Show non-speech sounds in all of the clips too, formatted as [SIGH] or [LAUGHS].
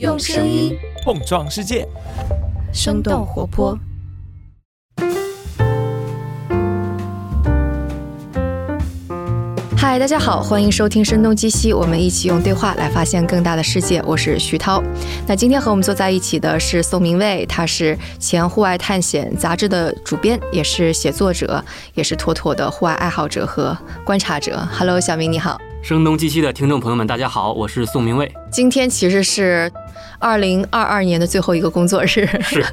用声音碰撞世界，生动活泼。嗨，大家好，欢迎收听《声东击西》，我们一起用对话来发现更大的世界。我是徐涛。那今天和我们坐在一起的是宋明卫，他是前《户外探险》杂志的主编，也是写作者，也是妥妥的户外爱好者和观察者。Hello，小明你好。声东击西的听众朋友们，大家好，我是宋明卫。今天其实是二零二二年的最后一个工作日，是。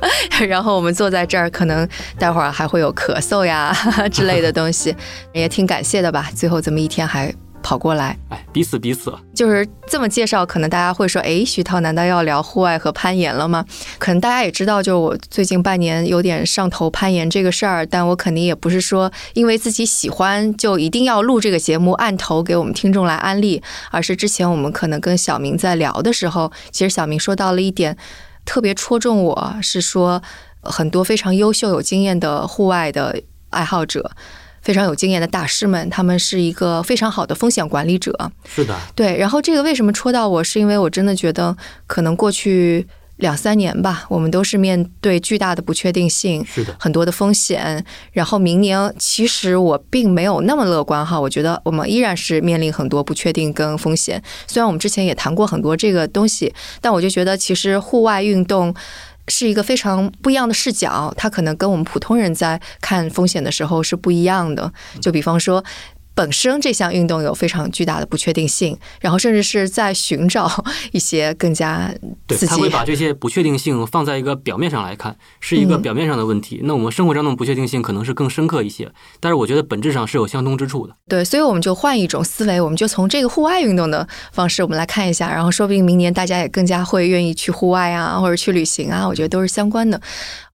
然后我们坐在这儿，可能待会儿还会有咳嗽呀之类的东西，也挺感谢的吧。最后这么一天还。跑过来，哎，彼此彼此，就是这么介绍，可能大家会说，哎，徐涛难道要聊户外和攀岩了吗？可能大家也知道，就我最近半年有点上头攀岩这个事儿，但我肯定也不是说因为自己喜欢就一定要录这个节目按头给我们听众来安利，而是之前我们可能跟小明在聊的时候，其实小明说到了一点特别戳中我，是说很多非常优秀有经验的户外的爱好者。非常有经验的大师们，他们是一个非常好的风险管理者。是的，对。然后这个为什么戳到我，是因为我真的觉得，可能过去两三年吧，我们都是面对巨大的不确定性，是的，很多的风险。然后明年，其实我并没有那么乐观哈，我觉得我们依然是面临很多不确定跟风险。虽然我们之前也谈过很多这个东西，但我就觉得，其实户外运动。是一个非常不一样的视角，它可能跟我们普通人在看风险的时候是不一样的。就比方说。本身这项运动有非常巨大的不确定性，然后甚至是在寻找 [LAUGHS] 一些更加对，他会把这些不确定性放在一个表面上来看，是一个表面上的问题。那我们生活中的不确定性可能是更深刻一些，但是我觉得本质上是有相通之处的。对，所以我们就换一种思维，我们就从这个户外运动的方式，我们来看一下，然后说不定明年大家也更加会愿意去户外啊，或者去旅行啊，我觉得都是相关的。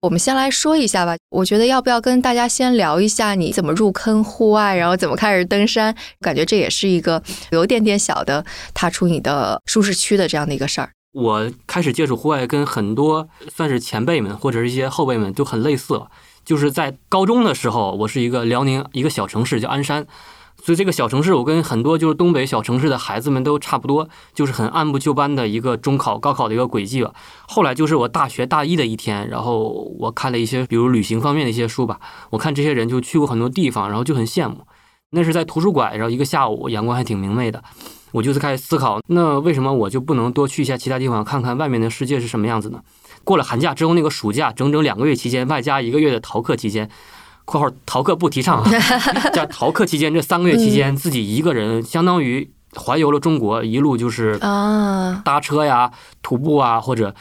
我们先来说一下吧，我觉得要不要跟大家先聊一下你怎么入坑户外，然后怎么开始登山？感觉这也是一个有点点小的踏出你的舒适区的这样的一个事儿。我开始接触户外，跟很多算是前辈们或者是一些后辈们都很类似了，就是在高中的时候，我是一个辽宁一个小城市叫鞍山。所以这个小城市，我跟很多就是东北小城市的孩子们都差不多，就是很按部就班的一个中考、高考的一个轨迹吧。后来就是我大学大一的一天，然后我看了一些比如旅行方面的一些书吧，我看这些人就去过很多地方，然后就很羡慕。那是在图书馆，然后一个下午，阳光还挺明媚的，我就是开始思考，那为什么我就不能多去一下其他地方，看看外面的世界是什么样子呢？过了寒假之后，那个暑假整整两个月期间，外加一个月的逃课期间。[LAUGHS] 括号逃课不提倡啊！[LAUGHS] 在逃课期间，这三个月期间，自己一个人相当于环游了中国，一路就是啊，搭车呀、徒步啊，或者。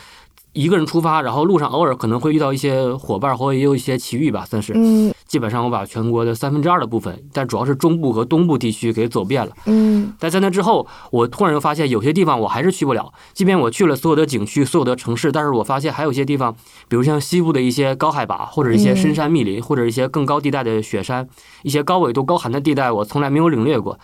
一个人出发，然后路上偶尔可能会遇到一些伙伴，或者也有一些奇遇吧，算是。嗯。基本上我把全国的三分之二的部分，但主要是中部和东部地区给走遍了。嗯。但在那之后，我突然又发现有些地方我还是去不了。即便我去了所有的景区、所有的城市，但是我发现还有一些地方，比如像西部的一些高海拔，或者一些深山密林，或者一些更高地带的雪山，一些高纬度、高寒的地带，我从来没有领略过。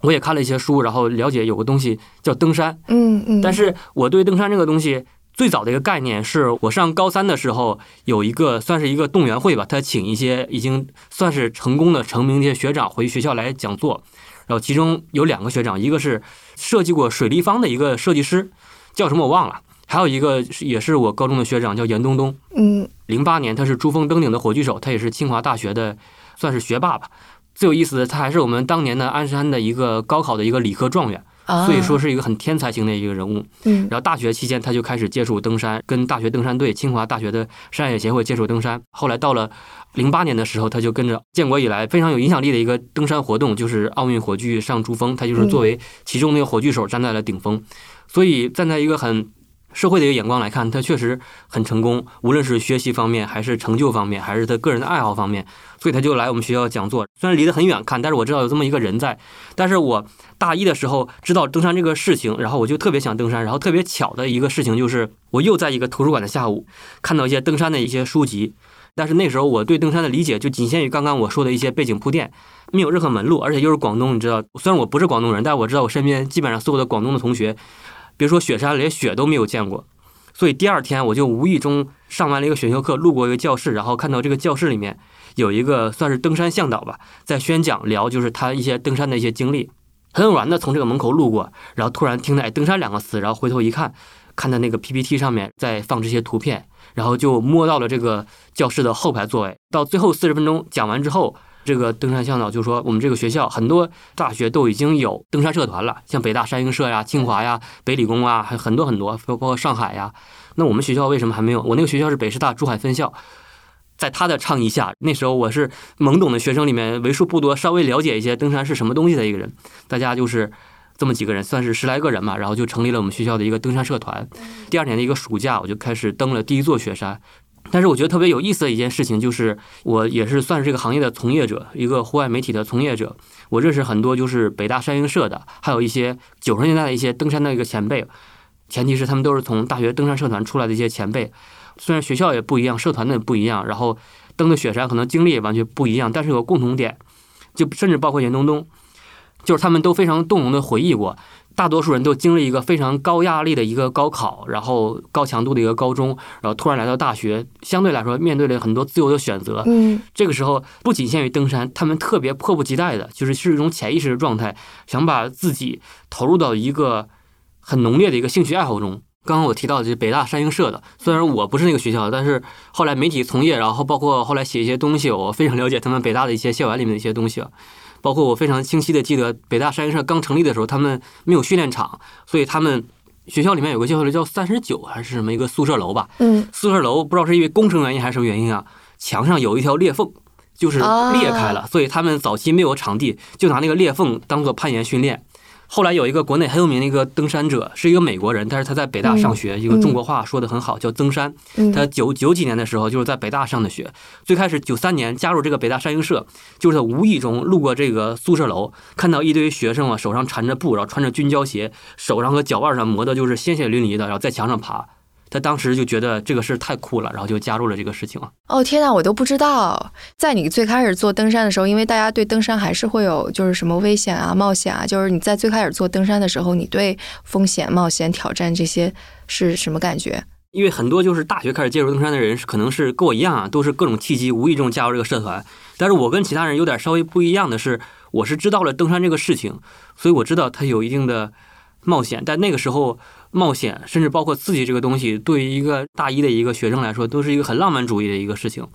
我也看了一些书，然后了解有个东西叫登山。嗯嗯。但是我对登山这个东西。最早的一个概念是我上高三的时候，有一个算是一个动员会吧，他请一些已经算是成功的成名的学长回学校来讲座，然后其中有两个学长，一个是设计过水立方的一个设计师，叫什么我忘了，还有一个也是我高中的学长叫严冬冬，嗯，零八年他是珠峰登顶的火炬手，他也是清华大学的算是学霸吧，最有意思的他还是我们当年的鞍山的一个高考的一个理科状元。所以说是一个很天才型的一个人物。嗯，然后大学期间他就开始接触登山，跟大学登山队、清华大学的山野协会接触登山。后来到了零八年的时候，他就跟着建国以来非常有影响力的一个登山活动，就是奥运火炬上珠峰，他就是作为其中那个火炬手站在了顶峰。所以站在一个很。社会的一个眼光来看，他确实很成功，无论是学习方面，还是成就方面，还是他个人的爱好方面，所以他就来我们学校讲座。虽然离得很远看，但是我知道有这么一个人在。但是我大一的时候知道登山这个事情，然后我就特别想登山。然后特别巧的一个事情就是，我又在一个图书馆的下午看到一些登山的一些书籍。但是那时候我对登山的理解就仅限于刚刚我说的一些背景铺垫，没有任何门路，而且又是广东，你知道，虽然我不是广东人，但我知道我身边基本上所有的广东的同学。别说雪山，连雪都没有见过，所以第二天我就无意中上完了一个选修课，路过一个教室，然后看到这个教室里面有一个算是登山向导吧，在宣讲聊就是他一些登山的一些经历。很偶然的从这个门口路过，然后突然听到“登山”两个词，然后回头一看，看到那个 PPT 上面在放这些图片，然后就摸到了这个教室的后排座位。到最后四十分钟讲完之后，这个登山向导就说：“我们这个学校很多大学都已经有登山社团了，像北大山鹰社呀、清华呀、北理工啊，还有很多很多，包括上海呀。那我们学校为什么还没有？我那个学校是北师大珠海分校。”在他的倡议下，那时候我是懵懂的学生里面为数不多稍微了解一些登山是什么东西的一个人。大家就是这么几个人，算是十来个人嘛，然后就成立了我们学校的一个登山社团。第二年的一个暑假，我就开始登了第一座雪山。但是我觉得特别有意思的一件事情就是，我也是算是这个行业的从业者，一个户外媒体的从业者。我认识很多就是北大山鹰社的，还有一些九十年代的一些登山的一个前辈，前提是他们都是从大学登山社团出来的一些前辈。虽然学校也不一样，社团的不一样，然后登的雪山可能经历也完全不一样，但是有个共同点，就甚至包括严冬冬，就是他们都非常动容的回忆过，大多数人都经历一个非常高压力的一个高考，然后高强度的一个高中，然后突然来到大学，相对来说面对了很多自由的选择。嗯，这个时候不仅限于登山，他们特别迫不及待的，就是是一种潜意识的状态，想把自己投入到一个很浓烈的一个兴趣爱好中。刚刚我提到的是北大山鹰社的，虽然我不是那个学校，但是后来媒体从业，然后包括后来写一些东西，我非常了解他们北大的一些校园里面的一些东西。包括我非常清晰的记得，北大山鹰社刚成立的时候，他们没有训练场，所以他们学校里面有个叫叫三十九还是什么一个宿舍楼吧？嗯，宿舍楼不知道是因为工程原因还是什么原因啊，墙上有一条裂缝，就是裂开了，所以他们早期没有场地，就拿那个裂缝当做攀岩训练。后来有一个国内很有名的一个登山者，是一个美国人，但是他在北大上学，一个中国话说的很好，叫曾山。他九九几年的时候就是在北大上的学，最开始九三年加入这个北大山鹰社，就是在无意中路过这个宿舍楼，看到一堆学生啊，手上缠着布，然后穿着军胶鞋，手上和脚腕上磨的就是鲜血淋漓的，然后在墙上爬。他当时就觉得这个事太酷了，然后就加入了这个事情了。哦天哪，我都不知道，在你最开始做登山的时候，因为大家对登山还是会有就是什么危险啊、冒险啊，就是你在最开始做登山的时候，你对风险、冒险、挑战这些是什么感觉？因为很多就是大学开始接触登山的人，可能是跟我一样啊，都是各种契机无意中加入这个社团。但是我跟其他人有点稍微不一样的是，我是知道了登山这个事情，所以我知道它有一定的冒险，但那个时候。冒险，甚至包括刺激这个东西，对于一个大一的一个学生来说，都是一个很浪漫主义的一个事情。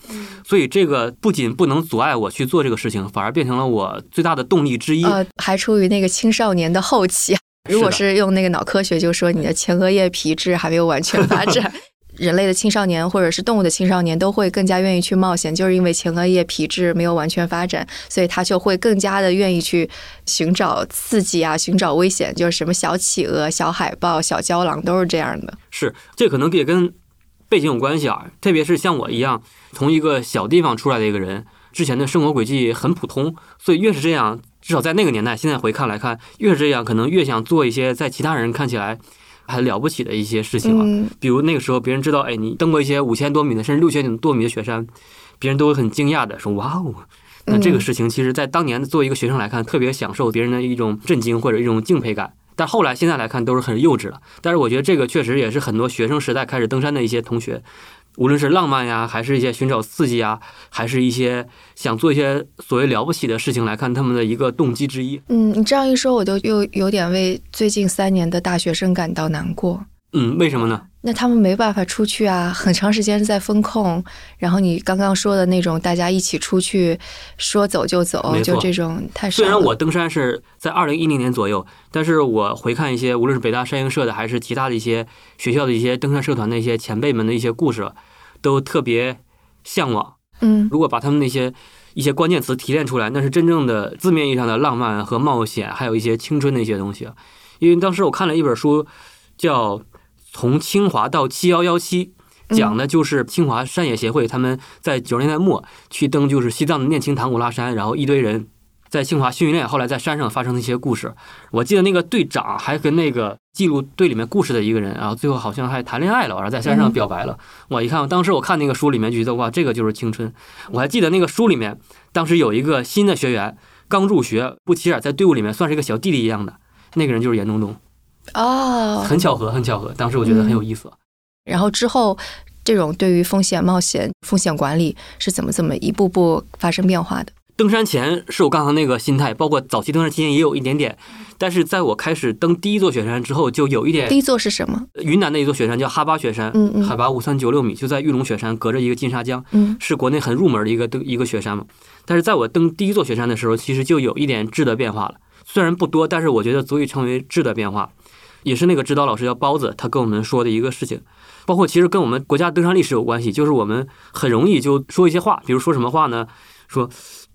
所以这个不仅不能阻碍我去做这个事情，反而变成了我最大的动力之一。呃，还出于那个青少年的后期。[LAUGHS] 如果是用那个脑科学，就说你的前额叶皮质还没有完全发展。[LAUGHS] 人类的青少年或者是动物的青少年都会更加愿意去冒险，就是因为前额叶皮质没有完全发展，所以他就会更加的愿意去寻找刺激啊，寻找危险，就是什么小企鹅、小海豹、小郊狼都是这样的。是，这可能也跟背景有关系啊，特别是像我一样从一个小地方出来的一个人，之前的生活轨迹很普通，所以越是这样，至少在那个年代，现在回看来看，越是这样，可能越想做一些在其他人看起来。还了不起的一些事情了，比如那个时候别人知道，哎，你登过一些五千多米的，甚至六千多米的雪山，别人都会很惊讶的说：“哇哦！”那这个事情，其实在当年作为一个学生来看，特别享受别人的一种震惊或者一种敬佩感。但后来现在来看，都是很幼稚了。但是我觉得这个确实也是很多学生时代开始登山的一些同学。无论是浪漫呀，还是一些寻找刺激啊，还是一些想做一些所谓了不起的事情来看，他们的一个动机之一。嗯，你这样一说，我都又有点为最近三年的大学生感到难过。嗯，为什么呢？那他们没办法出去啊，很长时间在风控。然后你刚刚说的那种，大家一起出去，说走就走，就这种太少。虽然我登山是在二零一零年左右，但是我回看一些，无论是北大山鹰社的，还是其他的一些学校的一些登山社团的一些前辈们的一些故事，都特别向往。嗯，如果把他们那些一些关键词提炼出来，那是真正的字面意义上的浪漫和冒险，还有一些青春的一些东西。因为当时我看了一本书，叫。从清华到七幺幺七，讲的就是清华山野协会他们在九十年代末去登就是西藏的念青唐古拉山，然后一堆人在清华训练，后来在山上发生的一些故事。我记得那个队长还跟那个记录队里面故事的一个人，然后最后好像还谈恋爱了，然后在山上表白了。我一看，当时我看那个书里面就觉得哇，这个就是青春。我还记得那个书里面，当时有一个新的学员刚入学，不起眼，在队伍里面算是一个小弟弟一样的，那个人就是严冬冬。哦，很巧合，很巧合。当时我觉得很有意思。然后之后，这种对于风险冒险、风险管理是怎么怎么一步步发生变化的？登山前是我刚才那个心态，包括早期登山期间也有一点点，但是在我开始登第一座雪山之后，就有一点。第一座是什么？云南的一座雪山叫哈巴雪山，嗯嗯海拔五三九六米，就在玉龙雪山隔着一个金沙江，嗯是国内很入门的一个登一个雪山嘛。但是在我登第一座雪山的时候，其实就有一点质的变化了，虽然不多，但是我觉得足以称为质的变化。也是那个指导老师叫包子，他跟我们说的一个事情，包括其实跟我们国家登山历史有关系，就是我们很容易就说一些话，比如说什么话呢？说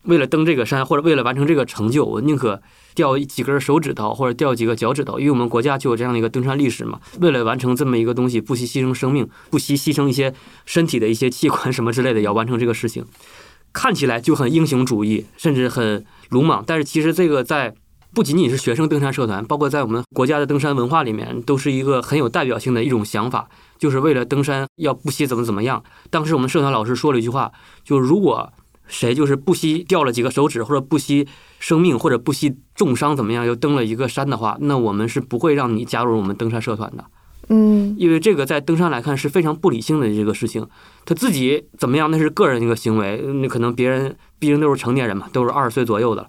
为了登这个山或者为了完成这个成就，我宁可掉几根手指头或者掉几个脚趾头，因为我们国家就有这样的一个登山历史嘛。为了完成这么一个东西，不惜牺牲生命，不惜牺牲一些身体的一些器官什么之类的，也要完成这个事情，看起来就很英雄主义，甚至很鲁莽。但是其实这个在不仅仅是学生登山社团，包括在我们国家的登山文化里面，都是一个很有代表性的一种想法，就是为了登山要不惜怎么怎么样。当时我们社团老师说了一句话，就如果谁就是不惜掉了几个手指，或者不惜生命，或者不惜重伤怎么样，又登了一个山的话，那我们是不会让你加入我们登山社团的。嗯因为这个在登山来看是非常不理性的这个事情。他自己怎么样那是个人一个行为，那可能别人毕竟都是成年人嘛，都是二十岁左右的，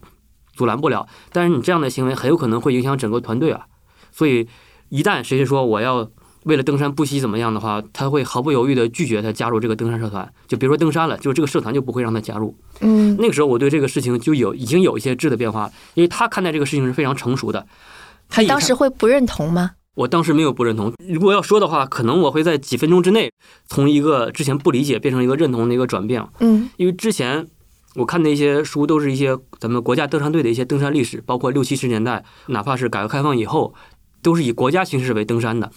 阻拦不了。但是你这样的行为很有可能会影响整个团队啊。所以一旦谁说我要为了登山不惜怎么样的话，他会毫不犹豫的拒绝他加入这个登山社团。就别说登山了，就是这个社团就不会让他加入。嗯那个时候我对这个事情就有已经有一些质的变化，因为他看待这个事情是非常成熟的。他当时会不认同吗？我当时没有不认同。如果要说的话，可能我会在几分钟之内从一个之前不理解变成一个认同的一个转变。嗯因为之前我看的一些书都是一些咱们国家登山队的一些登山历史，包括六七十年代，哪怕是改革开放以后，都是以国家形式为登山的。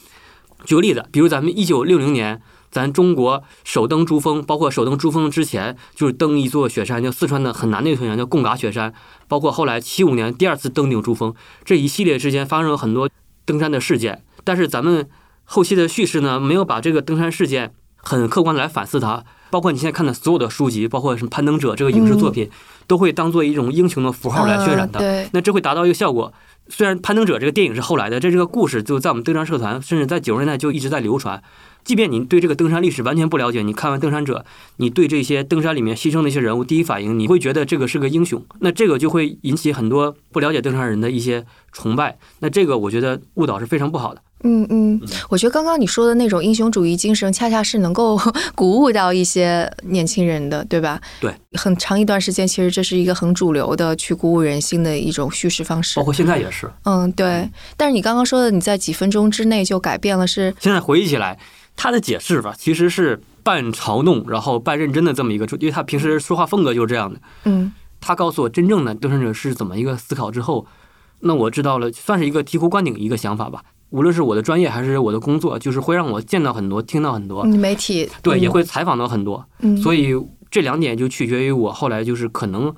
举个例子，比如咱们一九六零年，咱中国首登珠峰，包括首登珠峰之前，就是登一座雪山，叫四川的很难的一座雪山，叫贡嘎雪山。包括后来七五年第二次登顶珠峰，这一系列之间发生了很多登山的事件。但是咱们后期的叙事呢，没有把这个登山事件很客观来反思它。包括你现在看的所有的书籍，包括什么《攀登者》这个影视作品，都会当做一种英雄的符号来渲染它。啊对，那这会达到一个效果。虽然《攀登者》这个电影是后来的，这这个故事就在我们登山社团，甚至在九十年代就一直在流传。即便你对这个登山历史完全不了解，你看完《登山者》，你对这些登山里面牺牲的一些人物，第一反应你会觉得这个是个英雄。那这个就会引起很多不了解登山人的一些崇拜。那这个我觉得误导是非常不好的。嗯嗯，我觉得刚刚你说的那种英雄主义精神，[LAUGHS] 恰恰是能够 [LAUGHS] 鼓舞到一些年轻人的，对吧？对，很长一段时间，其实这是一个很主流的去鼓舞人心的一种叙事方式包。括现在也是。嗯，对。但是你刚刚说的，你在几分钟之内就改变了，是现在回忆起来，他的解释吧，其实是半嘲弄，然后半认真的这么一个，因为他平时说话风格就是这样的。嗯他告诉我真正的登山者是怎么一个思考之后，那我知道了，算是一个醍醐灌顶一个想法吧。无论是我的专业还是我的工作，就是会让我见到很多、听到很多，嗯，媒体对，嗯也会采访到很多。嗯，所以这两点就取决于我后来就是可能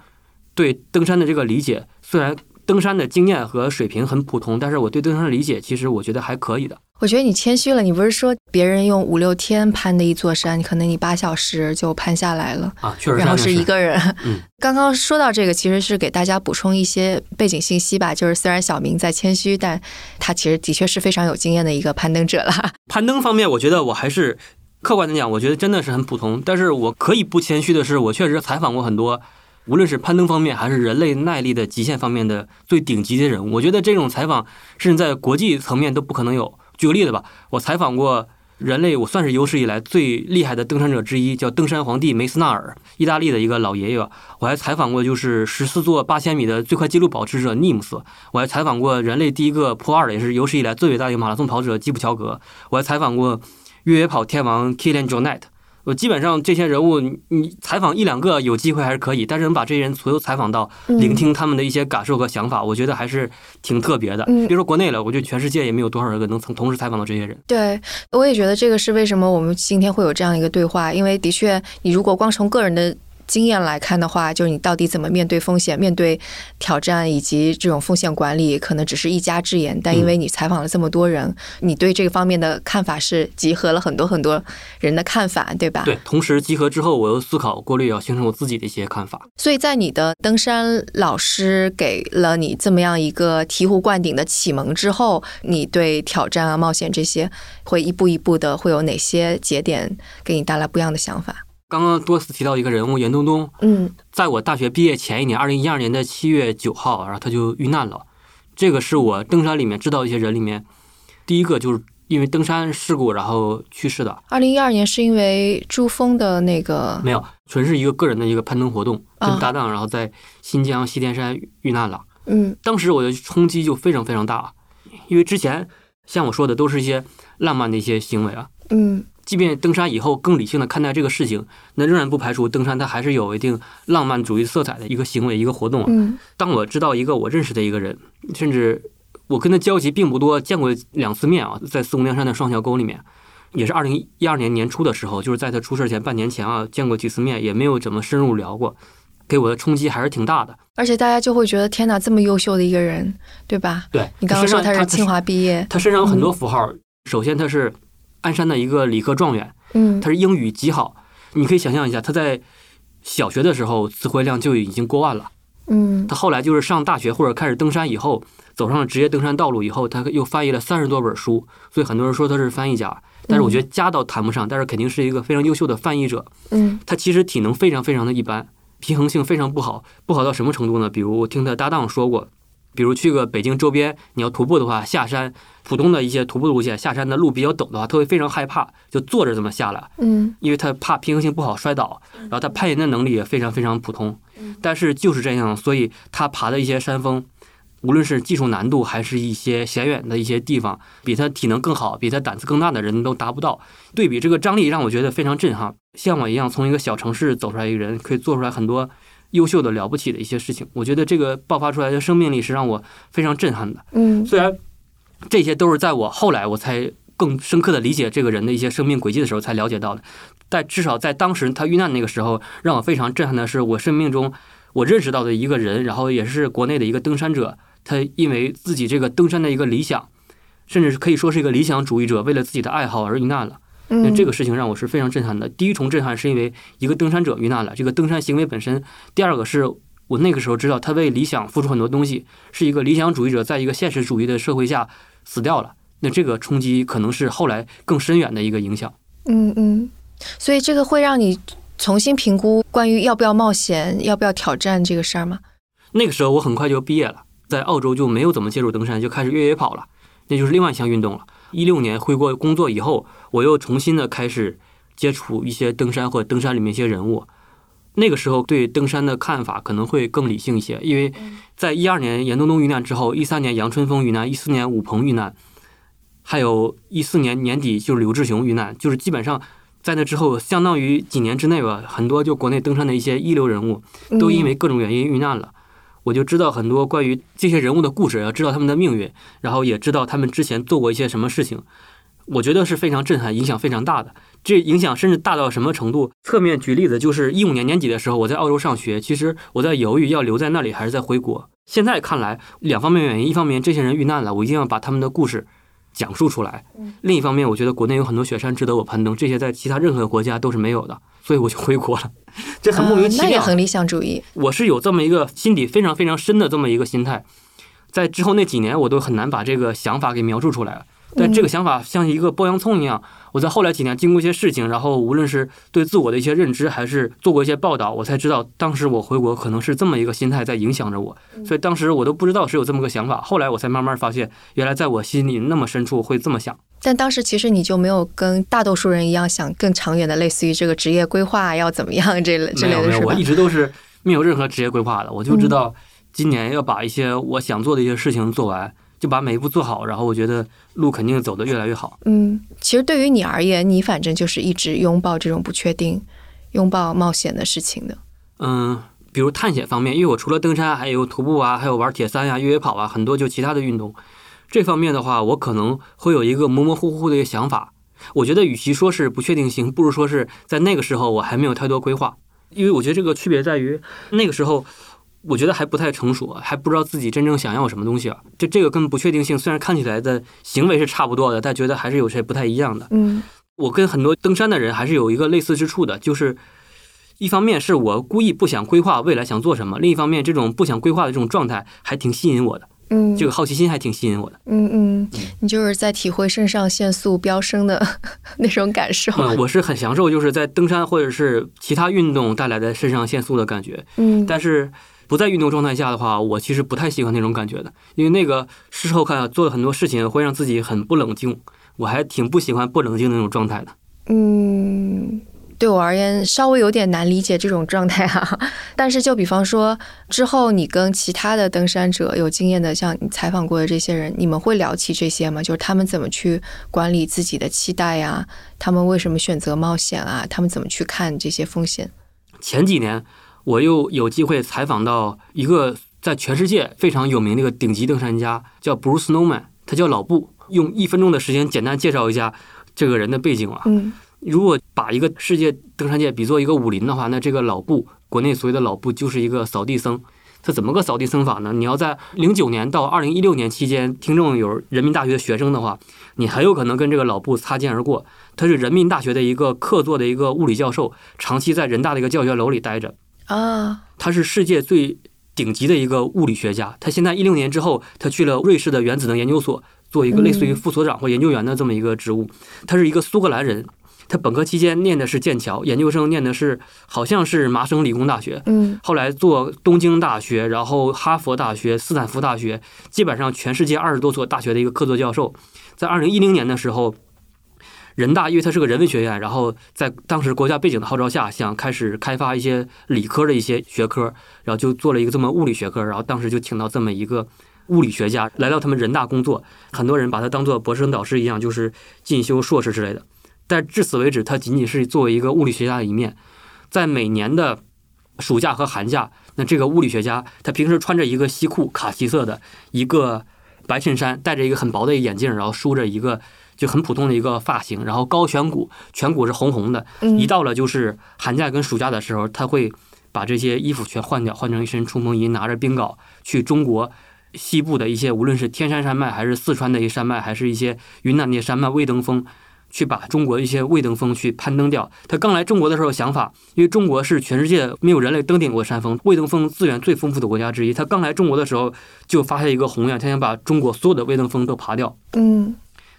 对登山的这个理解，虽然登山的经验和水平很普通，但是我对登山的理解其实我觉得还可以的。我觉得你谦虚了，你不是说别人用五六天攀的一座山，可能你八小时就攀下来了。啊，确实然后是一个人。嗯，[LAUGHS] 刚刚说到这个，其实是给大家补充一些背景信息吧。就是虽然小明在谦虚，但他其实的确是非常有经验的一个攀登者啦。[LAUGHS] 攀登方面，我觉得我还是客观的讲，我觉得真的是很普通。但是我可以不谦虚的是，我确实采访过很多，无论是攀登方面还是人类耐力的极限方面的最顶级的人物。我觉得这种采访甚至在国际层面都不可能有。举个例子吧，我采访过人类我算是有史以来最厉害的登山者之一，叫登山皇帝梅斯纳尔，意大利的一个老爷爷。我还采访过就是十四座八千米的最快纪录保持者尼姆斯，我还采访过人类第一个破二的，也是有史以来最伟大的马拉松跑者基普乔格。我还采访过越野跑天王 Kilian Jornet。我基本上这些人物，你你采访一两个有机会还是可以，但是能把这些人所有采访到，聆听他们的一些感受和想法，我觉得还是挺特别的。嗯别说国内了，我觉得全世界也没有多少人能同同时采访到这些人。对，我也觉得这个是为什么我们今天会有这样一个对话，因为的确，你如果光从个人的经验来看的话，就是你到底怎么面对风险、面对挑战以及这种风险管理，可能只是一家之言。但因为你采访了这么多人，你对这个方面的看法是集合了很多很多人的看法，对吧？对，同时集合之后，我又思考、过滤，要形成我自己的一些看法。所以在你的登山老师给了你这么样一个醍醐灌顶的启蒙之后，你对挑战啊、冒险这些会一步一步的会有哪些节点给你带来不一样的想法？刚刚多次提到一个人物严冬冬，嗯。在我大学毕业前一年，二零一二年的七月九号，然后他就遇难了。这个是我登山里面知道一些人里面第一个就是因为登山事故然后去世的，二零一二年是因为珠峰的那个没有，纯是一个个人的一个攀登活动，啊。跟搭档然后在新疆西天山遇难了。嗯。当时我的冲击就非常非常大，因为之前像我说的都是一些浪漫的一些行为啊，嗯即便登山以后更理性的看待这个事情，那仍然不排除登山它还是有一定浪漫主义色彩的一个行为一个活动啊。嗯当我知道一个我认识的一个人，甚至我跟他交集并不多，见过两次面啊，在四姑娘山的双桥沟里面，也是二零一二年年初的时候，就是在他出事前半年前啊，见过几次面，也没有怎么深入聊过，给我的冲击还是挺大的。而且大家就会觉得天哪，这么优秀的一个人，对吧？对你刚刚说他是清华，华毕业，他身上有很多符号，首先他是鞍山的一个理科状元，嗯他是英语极好，你可以想象一下，他在小学的时候词汇量就已经过万了。嗯他后来就是上大学或者开始登山以后，走上了职业登山道路以后，他又翻译了三十多本书，所以很多人说他是翻译家。但是我觉得家倒谈不上，但是肯定是一个非常优秀的翻译者。嗯他其实体能非常非常的一般，平衡性非常不好，不好到什么程度呢？比如我听他搭档说过，比如去个北京周边，你要徒步的话，下山普通的一些徒步路线，下山的路比较陡的话，他会非常害怕，就坐着这么下来。嗯因为他怕平衡性不好摔倒，然后他攀岩的能力也非常非常普通，但是就是这样，所以他爬的一些山峰，无论是技术难度还是一些险远的一些地方，比他体能更好、比他胆子更大的人都达不到。对比这个张力，让我觉得非常震撼。像我一样从一个小城市走出来一个人，可以做出来很多优秀的、了不起的一些事情。我觉得这个爆发出来的生命力是让我非常震撼的。嗯虽然这些都是在我后来我才更深刻的理解这个人的一些生命轨迹的时候才了解到的，但至少在当时他遇难那个时候，让我非常震撼的是，我生命中我认识到的一个人，然后也是国内的一个登山者，他因为自己这个登山的一个理想，甚至是可以说是一个理想主义者，为了自己的爱好而遇难了。那嗯，这个事情让我是非常震撼的。第一重震撼是因为一个登山者遇难了，这个登山行为本身；第二个是我那个时候知道他为理想付出很多东西，是一个理想主义者，在一个现实主义的社会下死掉了。那这个冲击可能是后来更深远的一个影响。嗯嗯，所以这个会让你重新评估关于要不要冒险、要不要挑战这个事儿吗？那个时候我很快就毕业了，在澳洲就没有怎么接触登山，就开始越野跑了，那就是另外一项运动了。一六年回国工作以后，我又重新的开始接触一些登山或者登山里面一些人物。那个时候对登山的看法可能会更理性一些，因为在一二年严冬冬遇难之后，一三年杨春风遇难，一四年武鹏遇难，还有一四年年底就是刘志雄遇难，就是基本上在那之后，相当于几年之内吧，很多就国内登山的一些一流人物都因为各种原因遇难了。我就知道很多关于这些人物的故事，要知道他们的命运，然后也知道他们之前做过一些什么事情。我觉得是非常震撼，影响非常大的。这影响甚至大到什么程度？侧面举例子，就是一五年年底的时候，我在澳洲上学，其实我在犹豫要留在那里还是在回国。现在看来，两方面原因：一方面这些人遇难了，我一定要把他们的故事讲述出来；另一方面，我觉得国内有很多雪山值得我攀登，这些在其他任何国家都是没有的，所以我就回国了。[LAUGHS] 这很莫名其妙。啊那也很理想主义。我是有这么一个心底非常非常深的这么一个心态，在之后那几年我都很难把这个想法给描述出来了。但这个想法像一个剥洋葱一样，我在后来几年经过一些事情，然后无论是对自我的一些认知，还是做过一些报道，我才知道当时我回国可能是这么一个心态在影响着我。所以当时我都不知道是有这么个想法，后来我才慢慢发现，原来在我心里那么深处会这么想。但当时其实你就没有跟大多数人一样想更长远的，类似于这个职业规划要怎么样这类之类的是吧我一？直都是没有任何职业规划的，我就知道今年要把一些我想做的一些事情做完，就把每一步做好，然后我觉得路肯定走得越来越好。嗯，其实对于你而言，你反正就是一直拥抱这种不确定、拥抱冒险的事情的。嗯，比如探险方面，因为我除了登山，还有徒步啊，还有玩铁三呀、越野跑啊，很多就其他的运动。这方面的话，我可能会有一个模模糊糊的一个想法。我觉得，与其说是不确定性，不如说是在那个时候我还没有太多规划。因为我觉得这个区别在于，那个时候我觉得还不太成熟，还不知道自己真正想要什么东西啊。这这个跟不确定性虽然看起来的行为是差不多的，但觉得还是有些不太一样的。嗯我跟很多登山的人还是有一个类似之处的，就是一方面是我故意不想规划未来想做什么，另一方面这种不想规划的这种状态还挺吸引我的。嗯，这个好奇心还挺吸引我的。嗯嗯，你就是在体会肾上腺素飙升的 [LAUGHS] 那种感受。嗯，我是很享受就是在登山或者是其他运动带来的肾上腺素的感觉。嗯，但是不在运动状态下的话，我其实不太喜欢那种感觉的，因为那个事后看啊，做了很多事情会让自己很不冷静，我还挺不喜欢不冷静的那种状态的。嗯。对我而言，稍微有点难理解这种状态哈。[LAUGHS] 但是，就比方说，之后你跟其他的登山者有经验的，像你采访过的这些人，你们会聊起这些吗？就是他们怎么去管理自己的期待呀？他们为什么选择冒险啊？他们怎么去看这些风险？前几年，我又有机会采访到一个在全世界非常有名的一个顶级登山家，叫 Bruce Snowman，他叫老布。用一分钟的时间简单介绍一下这个人的背景啊。嗯。如果把一个世界登山界比作一个武林的话，那这个老布，国内所谓的老布，就是一个扫地僧。他怎么个扫地僧法呢？你要在零九年到二零一六年期间，听众有人民大学的学生的话，你很有可能跟这个老布擦肩而过。他是人民大学的一个客座的一个物理教授，长期在人大的一个教学楼里待着。啊，他是世界最顶级的一个物理学家。他现在一六年之后，他去了瑞士的原子能研究所，做一个类似于副所长或研究员的这么一个职务。他是一个苏格兰人。他本科期间念的是剑桥，研究生念的是好像是麻省理工大学，嗯，后来做东京大学，然后哈佛大学、斯坦福大学，基本上全世界二十多所大学的一个客座教授。在二零一零年的时候，人大因为它是个人文学院，然后在当时国家背景的号召下，想开始开发一些理科的一些学科，然后就做了一个这么物理学科，然后当时就请到这么一个物理学家来到他们人大工作，很多人把他当做博士生导师一样，就是进修硕士之类的。但至此为止，他仅仅是作为一个物理学家的一面。在每年的暑假和寒假，那这个物理学家他平时穿着一个西裤，卡其色的一个白衬衫，戴着一个很薄的眼镜，然后梳着一个就很普通的一个发型，然后高颧骨，颧骨是红红的。一到了就是寒假跟暑假的时候，他会把这些衣服全换掉，换成一身冲锋衣，拿着冰镐去中国西部的一些，无论是天山山脉，还是四川的一些山脉，还是一些云南的山脉，未登峰。去把中国一些未登峰去攀登掉。他刚来中国的时候想法，因为中国是全世界没有人类登顶过山峰，未登峰资源最丰富的国家之一。他刚来中国的时候就发现一个宏愿，他想把中国所有的未登峰都爬掉。嗯，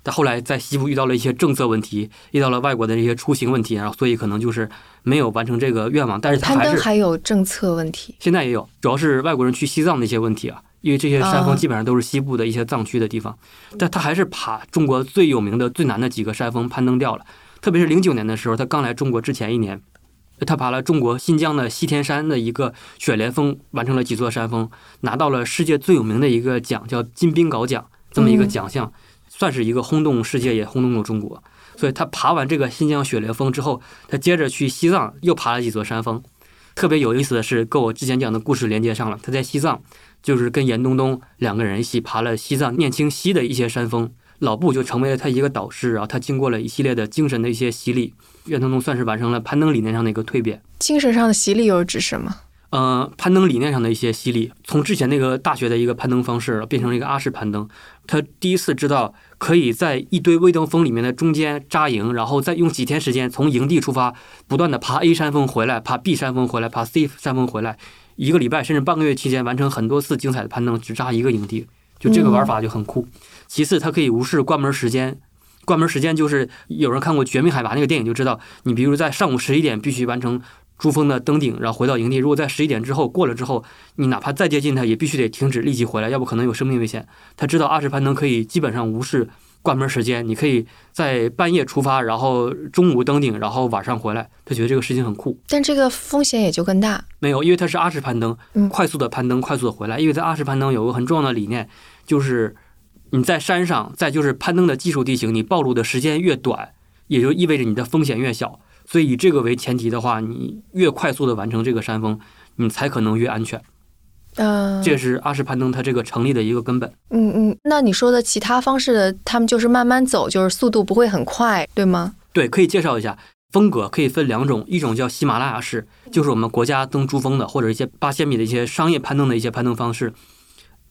但后来在西部遇到了一些政策问题，遇到了外国的这些出行问题，然后所以可能就是没有完成这个愿望。但是他还是还有政策问题，现在也有，主要是外国人去西藏的一些问题啊。因为这些山峰基本上都是西部的一些藏区的地方，但他还是爬中国最有名的、最难的几个山峰攀登掉了。特别是零九年的时候，他刚来中国之前一年，他爬了中国新疆的西天山的一个雪莲峰，完成了几座山峰，拿到了世界最有名的一个奖，叫金冰镐奖，这么一个奖项，算是一个轰动世界，也轰动了中国。所以他爬完这个新疆雪莲峰之后，他接着去西藏又爬了几座山峰。特别有意思的是，跟我之前讲的故事连接上了，他在西藏。就是跟严冬冬两个人一起爬了西藏念青溪的一些山峰，老布就成为了他一个导师，然后他经过了一系列的精神的一些洗礼，严冬冬算是完成了攀登理念上的一个蜕变。精神上的洗礼又是指什么？呃，攀登理念上的一些洗礼，从之前那个大学的一个攀登方式变成了一个阿式攀登。他第一次知道可以在一堆未登峰里面的中间扎营，然后再用几天时间从营地出发，不断的爬 A 山峰回来，爬 B 山峰回来，爬 C 山峰回来。一个礼拜甚至半个月期间完成很多次精彩的攀登，只扎一个营地，就这个玩法就很酷。其次，它可以无视关门时间，关门时间就是有人看过《绝命海拔》那个电影就知道，你比如在上午十一点必须完成珠峰的登顶，然后回到营地。如果在十一点之后过了之后，你哪怕再接近它，也必须得停止，立即回来，要不可能有生命危险。他知道阿什攀登可以基本上无视。关门时间，你可以在半夜出发，然后中午登顶，然后晚上回来。他觉得这个事情很酷，但这个风险也就更大。没有，因为它是阿什攀登，快速的攀登，快速的回来。因为在阿什攀登有个很重要的理念，就是你在山上，再就是攀登的技术地形，你暴露的时间越短，也就意味着你的风险越小。所以以这个为前提的话，你越快速的完成这个山峰，你才可能越安全。嗯，这是阿什攀登它这个成立的一个根本。嗯嗯，那你说的其他方式的，他们就是慢慢走，就是速度不会很快，对吗？对，可以介绍一下风格，可以分两种，一种叫喜马拉雅式，就是我们国家登珠峰的，或者一些八千米的一些商业攀登的一些攀登方式。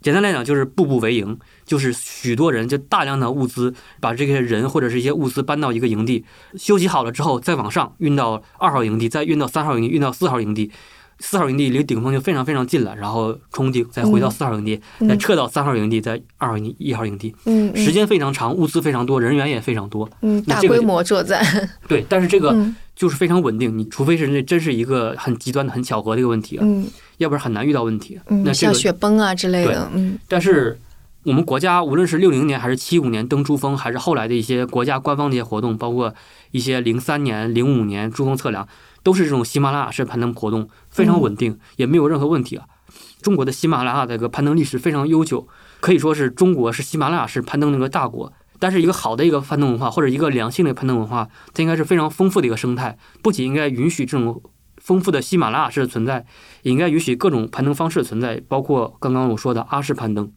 简单来讲，就是步步为营，就是许多人就大量的物资，把这些人或者是一些物资搬到一个营地，休息好了之后再往上运到二号营地，再运到三号营地，运到四号营地。四号营地离顶峰就非常非常近了，然后冲顶，再回到四号营地，嗯。再撤到三号营地，再二号营地、一号营地，时间非常长，物资非常多，人员也非常多。大规模作战，[LAUGHS] 对，但是这个嗯。就是非常稳定，你除非是那真是一个很极端的、很巧合的一个问题啊，嗯要不然很难遇到问题。嗯，那这个，像雪崩啊之类的，嗯但是我们国家无论是六零年还是七五年登珠峰，还是后来的一些国家官方的一些活动，包括一些零三年、零五年珠峰测量，都是这种喜马拉雅式攀登活动，非常稳定，也没有任何问题啊。中国的喜马拉雅这个攀登历史非常悠久，可以说是中国是喜马拉雅式攀登的一个大国。但是一个好的一个攀登文化，或者一个良性的攀登文化，它应该是非常丰富的一个生态，不仅应该允许这种丰富的喜马拉雅式的存在，也应该允许各种攀登方式的存在，包括刚刚我说的阿式攀登。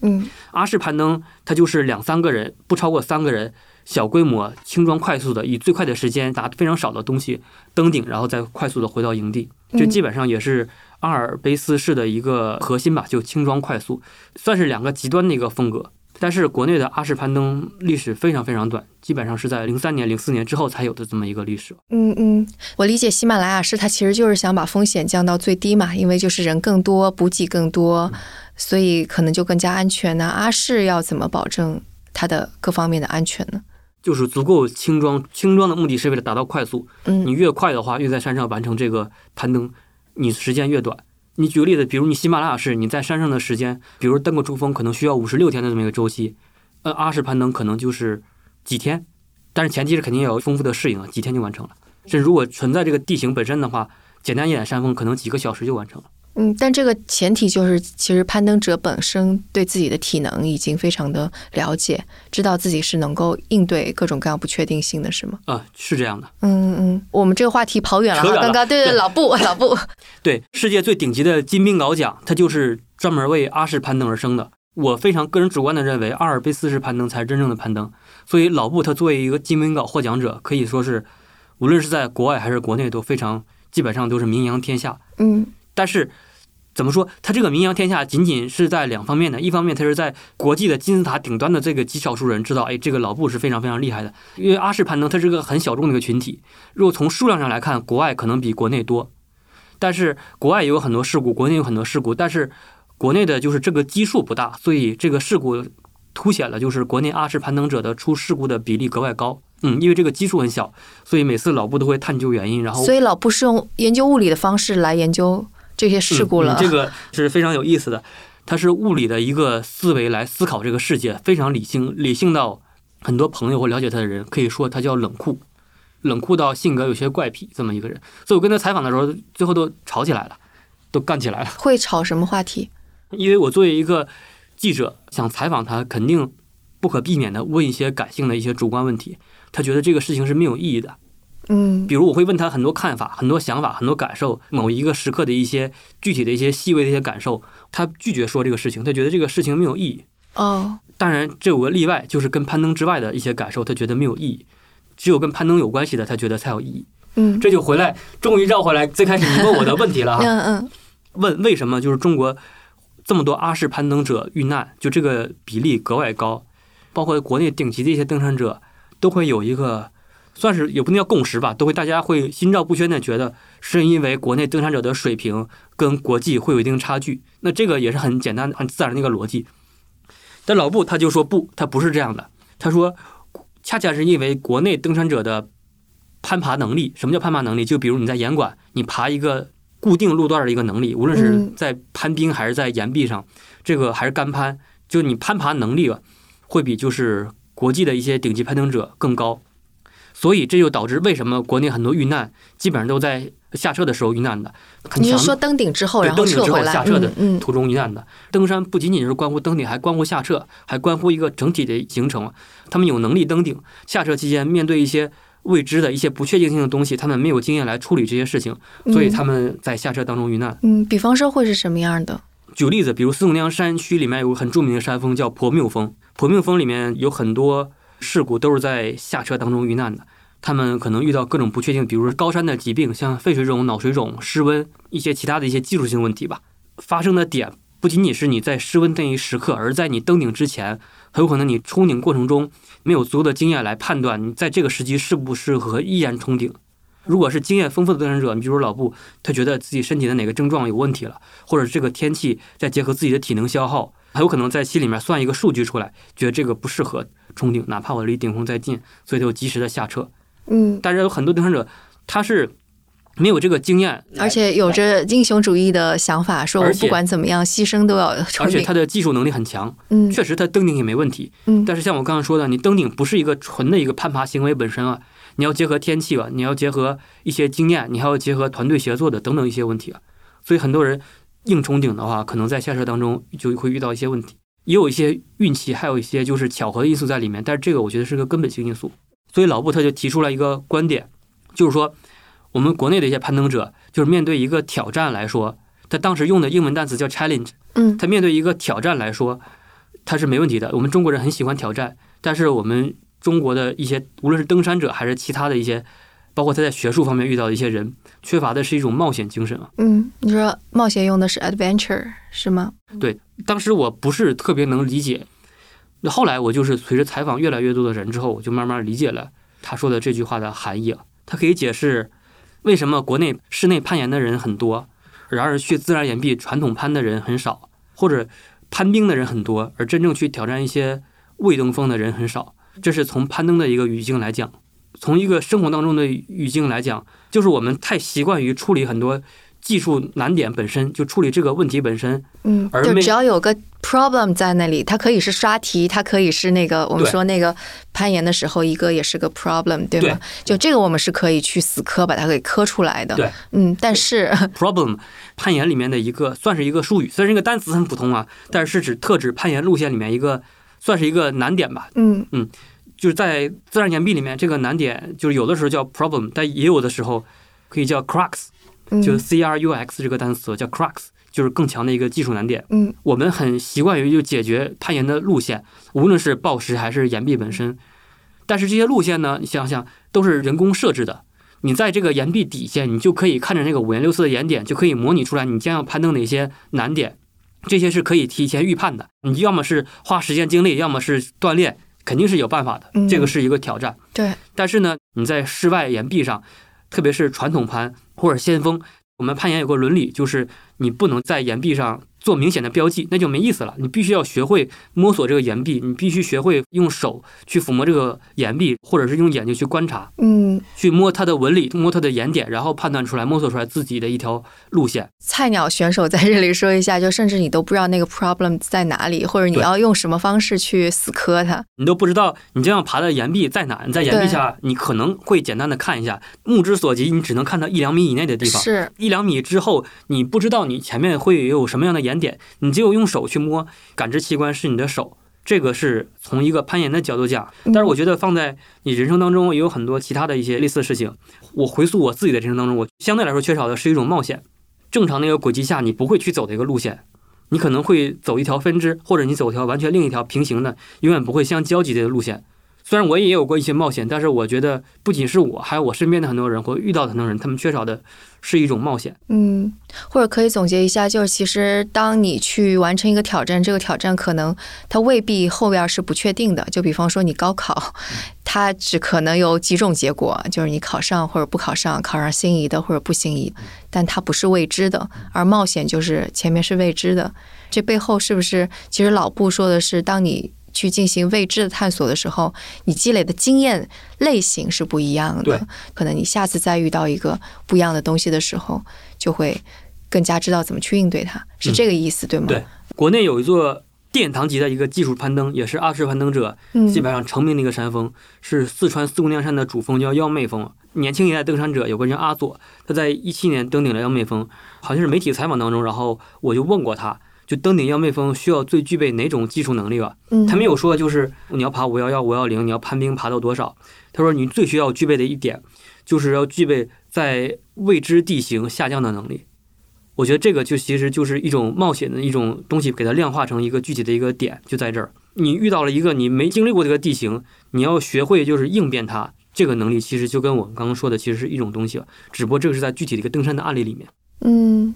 嗯阿式攀登，它就是两三个人，不超过三个人，小规模、轻装快速的，以最快的时间拿非常少的东西登顶，然后再快速的回到营地。这嗯基本上也是阿尔卑斯式的一个核心吧，就轻装快速，算是两个极端的一个风格。但是国内的阿式攀登历史非常非常短，基本上是在零三年、零四年之后才有的这么一个历史。嗯嗯，我理解喜马拉雅是它其实就是想把风险降到最低嘛，因为就是人更多，补给更多，所以可能就更加安全呢、阿式要怎么保证它的各方面的安全呢？就是足够轻装，轻装的目的是为了达到快速。嗯你嗯越快的话，越在山上完成这个攀登，你时间越短。你举个例子，比如你喜马拉雅是，你在山上的时间，比如登个珠峰，可能需要五十六天的这么一个周期，呃，阿式攀登可能就是几天，但是前提是肯定要有丰富的适应啊，几天就完成了。这如果存在这个地形本身的话，简单一点山峰可能几个小时就完成了。嗯，但这个前提就是，其实攀登者本身对自己的体能已经非常的了解，知道自己是能够应对各种各样不确定性的，是吗？啊、是这样的。嗯嗯，我们这个话题跑远了哈，刚刚对对对老布老布，[LAUGHS] 对，世界最顶级的金冰镐奖，它就是专门为阿式攀登而生的。我非常个人主观的认为，阿尔卑斯式攀登才是真正的攀登。所以老布他作为一个金冰镐获奖者，可以说是无论是在国外还是国内都非常基本上都是名扬天下。嗯但是怎么说，他这个名扬天下仅仅是在两方面的，一方面他是在国际的金字塔顶端的这个极少数人知道，哎，这个老布是非常非常厉害的。因为阿式攀登它是个很小众的一个群体，如果从数量上来看，国外可能比国内多，但是国外也有很多事故，国内有很多事故，但是国内的就是这个基数不大，所以这个事故凸显了就是国内阿式攀登者的出事故的比例格外高。嗯，因为这个基数很小，所以每次老布都会探究原因，然后所以老布是用研究物理的方式来研究这些事故了。这个是非常有意思的，它是物理的一个思维来思考这个世界，非常理性，理性到很多朋友或了解他的人可以说他叫冷酷，冷酷到性格有些怪癖这么一个人。所以我跟他采访的时候，最后都吵起来了，都干起来了。会吵什么话题？因为我作为一个记者，想采访他，肯定不可避免的问一些感性的一些主观问题。他觉得这个事情是没有意义的，嗯比如我会问他很多看法、很多想法、很多感受，某一个时刻的一些具体的一些细微的一些感受，他拒绝说这个事情，他觉得这个事情没有意义。哦当然，这有个例外，就是跟攀登之外的一些感受，他觉得没有意义。只有跟攀登有关系的，他觉得才有意义。嗯这就回来，终于绕回来最开始你问我的问题了哈。嗯嗯问为什么就是中国这么多阿式攀登者遇难，就这个比例格外高，包括国内顶级的一些登山者都会有一个算是也不能叫共识吧，都会大家会心照不宣的觉得是因为国内登山者的水平跟国际会有一定差距。那这个也是很简单很自然的一个逻辑。但老布他就说不，他不是这样的。他说，恰恰是因为国内登山者的攀爬能力，什么叫攀爬能力？就比如你在岩馆，你爬一个固定路段的一个能力，无论是嗯在攀冰还是在岩壁上，这个还是干攀，就你攀爬能力吧，会比就是国际的一些顶级攀登者更高。所以这就导致为什么国内很多遇难基本上都在下撤的时候遇难的，你是说登顶之后然后登顶之后撤回来？下撤的途中遇难的。登山不仅仅是关乎登顶，还关乎下撤，还关乎一个整体的行程。他们有能力登顶，下撤期间面对一些未知的一些不确定性的东西，他们没有经验来处理这些事情，所以他们在下车当中遇难。嗯，比方说会是什么样的？举个例子，比如四姑娘山区里面有个很著名的山峰叫婆缪峰，婆缪峰里面有很多事故都是在下车当中遇难的。他们可能遇到各种不确定，比如说高山的疾病，像肺水肿、脑水肿、失温一些其他的一些技术性问题吧。发生的点不仅仅是你在失温那一时刻，而在你登顶之前，很有可能你冲顶过程中没有足够的经验来判断你在这个时机适不适合依然冲顶。如果是经验丰富的登山者，你比如说老布，他觉得自己身体的哪个症状有问题了，或者这个天气，再结合自己的体能消耗，很有可能在心里面算一个数据出来，觉得这个不适合冲顶，哪怕我离顶峰再近，所以就及时的下撤。嗯，但是有很多登山者，他是没有这个经验，而且有着英雄主义的想法，说我不管怎么样，牺牲都要而且他。的技术能力很强，嗯确实他登顶也没问题。嗯但是像我刚刚说的，你登顶不是一个纯的一个攀爬行为本身啊，你要结合天气吧，你要结合一些经验，你还要结合团队协作的等等一些问题啊。所以很多人硬冲顶的话，可能在下车当中就会遇到一些问题，也有一些运气，还有一些就是巧合的因素在里面。但是这个我觉得是个根本性因素。所以老布他就提出了一个观点，就是说我们国内的一些攀登者，就是面对一个挑战来说，他当时用的英文单词叫 challenge。嗯他面对一个挑战来说，他是没问题的。我们中国人很喜欢挑战，但是我们中国的一些无论是登山者还是其他的一些，包括他在学术方面遇到的一些人，缺乏的是一种冒险精神啊。嗯，你说冒险用的是 adventure 是吗？对当时我不是特别能理解，那后来我就是随着采访越来越多的人之后，我就慢慢理解了他说的这句话的含义啊。他可以解释为什么国内室内攀岩的人很多，然而去自然岩壁传统攀的人很少，或者攀冰的人很多，而真正去挑战一些未登峰的人很少。这是从攀登的一个语境来讲，从一个生活当中的语境来讲，就是我们太习惯于处理很多技术难点本身，就处理这个问题本身，嗯，就而没只要有个 problem 在那里，它可以是刷题，它可以是那个我们说那个攀岩的时候，一个也是个 problem，对吗？就这个我们是可以去死磕把它给磕出来的。对，嗯，但是 problem 攀岩里面的一个算是一个术语，虽然这个单词很普通啊，但是是指特指攀岩路线里面一个算是一个难点吧。嗯嗯就是在自然岩壁里面，这个难点就是有的时候叫 problem，但也有的时候可以叫 crux，嗯，就是 c r u x 这个单词叫 crux，就是更强的一个技术难点。嗯我们很习惯于就解决攀岩的路线，无论是暴石还是岩壁本身。但是这些路线呢，你想想都是人工设置的。你在这个岩壁底下，你就可以看着那个五颜六色的岩点，就可以模拟出来你将要攀登哪些难点。这些是可以提前预判的。你要么是花时间精力，要么是锻炼，肯定是有办法的嗯。这个是一个挑战。对，但是呢，你在室外岩壁上，特别是传统攀或者先锋，我们攀岩有个伦理，就是你不能在岩壁上做明显的标记，那就没意思了。你必须要学会摸索这个岩壁，你必须学会用手去抚摸这个岩壁，或者是用眼睛去观察，嗯，去摸它的纹理，摸它的岩点，然后判断出来，摸索出来自己的一条路线。菜鸟选手在这里说一下，就甚至你都不知道那个 problem 在哪里，或者你要用什么方式去死磕它。你都不知道你这样爬的岩壁在哪，你在岩壁下，你可能会简单的看一下，目之所及，你只能看到一两米以内的地方。是，一两米之后，你不知道你前面会有什么样的岩点，你只有用手去摸，感知器官是你的手。这个是从一个攀岩的角度讲，但是我觉得放在你人生当中也有很多其他的一些类似的事情。我回溯我自己的人生当中，我相对来说缺少的是一种冒险。正常那个轨迹下，你不会去走的一个路线，你可能会走一条分支，或者你走一条完全另一条平行的，永远不会相交集的路线。虽然我也有过一些冒险，但是我觉得不仅是我，还有我身边的很多人或遇到的很多人，他们缺少的是一种冒险。嗯，或者可以总结一下，就是其实当你去完成一个挑战，这个挑战可能它未必后边是不确定的。就比方说你高考，它只可能有几种结果，就是你考上或者不考上，考上心仪的或者不心仪，但它不是未知的。而冒险就是前面是未知的，这背后是不是其实老布说的是，当你去进行未知的探索的时候，你积累的经验类型是不一样对的。可能你下次再遇到一个不一样的东西的时候，就会更加知道怎么去应对它，是这个意思，对吗？对国内有一座殿堂级的一个技术攀登，也是阿式攀登者嗯，基本上成名的一个山峰，是四川四姑娘山的主峰，叫幺妹峰。年轻一代登山者有个人叫阿佐，他在一七年登顶了幺妹峰，好像是媒体采访当中，然后我就问过他，就登顶要妹峰需要最具备哪种技术能力吧？嗯，他没有说就是你要爬五幺幺、五幺零，你要攀冰爬到多少。他说你最需要具备的一点，就是要具备在未知地形下降的能力。我觉得这个就其实就是一种冒险的一种东西，给它量化成一个具体的一个点，就在这儿。你遇到了一个你没经历过这个地形，你要学会就是应变它。这个能力其实就跟我刚刚说的其实是一种东西了，只不过这个是在具体的一个登山的案例里面。嗯，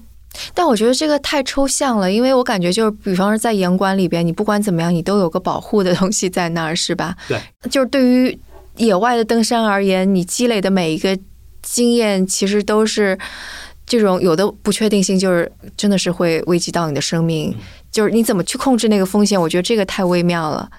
但我觉得这个太抽象了，因为我感觉就是，比方说在严管里边，你不管怎么样，你都有个保护的东西在那儿，是吧？对，就是对于野外的登山而言，你积累的每一个经验其实都是这种有的不确定性，就是真的是会危及到你的生命。就是你怎么去控制那个风险？我觉得这个太微妙了。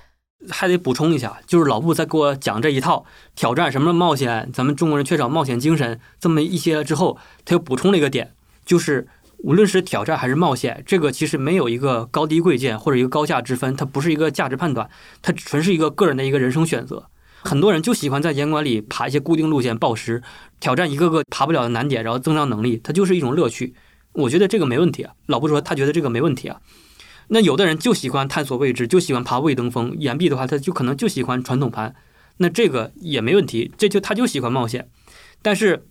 还得补充一下，就是老布在给我讲这一套挑战什么冒险，咱们中国人缺少冒险精神这么一些之后，他又补充了一个点，就是无论是挑战还是冒险，这个其实没有一个高低贵贱或者一个高下之分，它不是一个价值判断，它纯是一个个人的一个人生选择。很多人就喜欢在严管里爬一些固定路线暴食，挑战一个个爬不了的难点，然后增长能力，它就是一种乐趣。我觉得这个没问题啊。老布说他觉得这个没问题啊。那有的人就喜欢探索未知，就喜欢爬未登峰。岩壁的话，他就可能就喜欢传统盘，那这个也没问题。这就他就喜欢冒险。但是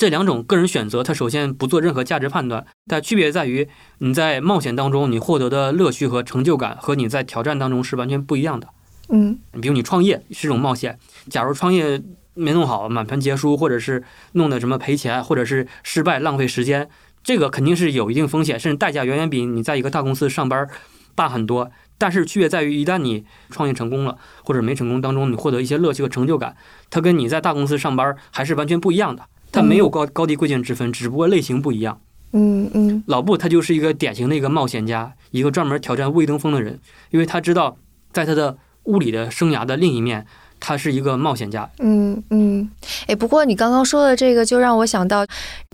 这两种个人选择，它首先不做任何价值判断。但区别在于，你在冒险当中你获得的乐趣和成就感，和你在挑战当中是完全不一样的。嗯，比如你创业是种冒险，假如创业没弄好，满盘皆输，或者是弄的什么赔钱，或者是失败浪费时间。这个肯定是有一定风险，甚至代价远远比你在一个大公司上班大很多。但是区别在于，一旦你创业成功了，或者没成功当中，你获得一些乐趣和成就感，它跟你在大公司上班还是完全不一样的。它没有高高低贵贱之分，只不过类型不一样。嗯嗯。老布他就是一个典型的一个冒险家，一个专门挑战未登峰的人，因为他知道在他的物理的生涯的另一面。他是一个冒险家。嗯嗯，哎，不过你刚刚说的这个，就让我想到，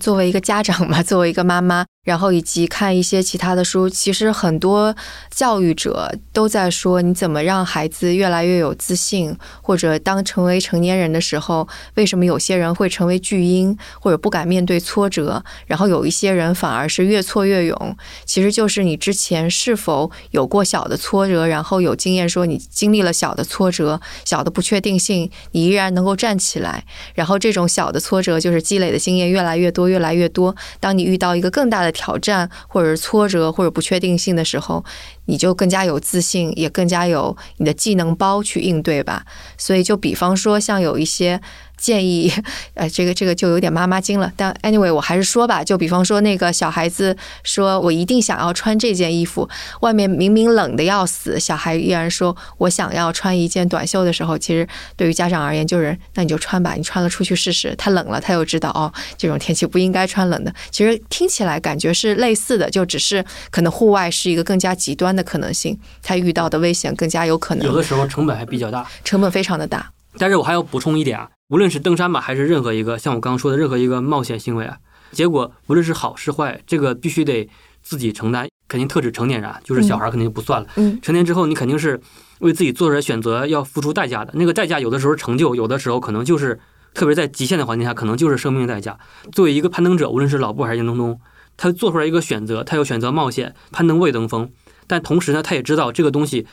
作为一个家长嘛，作为一个妈妈。然后以及看一些其他的书，其实很多教育者都在说，你怎么让孩子越来越有自信，或者当成为成年人的时候，为什么有些人会成为巨婴，或者不敢面对挫折，然后有一些人反而是越挫越勇，其实就是你之前是否有过小的挫折，然后有经验说你经历了小的挫折、小的不确定性，你依然能够站起来，然后这种小的挫折就是积累的经验越来越多、越来越多，当你遇到一个更大的。挑战，或者是挫折，或者不确定性的时候，你就更加有自信，也更加有你的技能包去应对吧。所以，就比方说，像有一些。建议，[LAUGHS] 呃，这个这个就有点妈妈经了。但 anyway，我还是说吧，就比方说那个小孩子说，我一定想要穿这件衣服，外面明明冷的要死，小孩依然说我想要穿一件短袖的时候，其实对于家长而言，就是那你就穿吧，你穿了出去试试。他冷了，他又知道哦，这种天气不应该穿冷的。其实听起来感觉是类似的，就只是可能户外是一个更加极端的可能性，他遇到的危险更加有可能。有的时候成本还比较大，成本非常的大。但是我还要补充一点啊。无论是登山吧，还是任何一个像我刚刚说的任何一个冒险行为啊，结果无论是好是坏，这个必须得自己承担。肯定特指成年人，就是小孩肯定就不算了。嗯，成年之后，你肯定是为自己做出来选择要付出代价的。那个代价有的时候成就，有的时候可能就是特别在极限的环境下，可能就是生命代价。作为一个攀登者，无论是老布还是严冬冬，他做出来一个选择，他要选择冒险攀登未登峰，但同时呢，他也知道这个东西。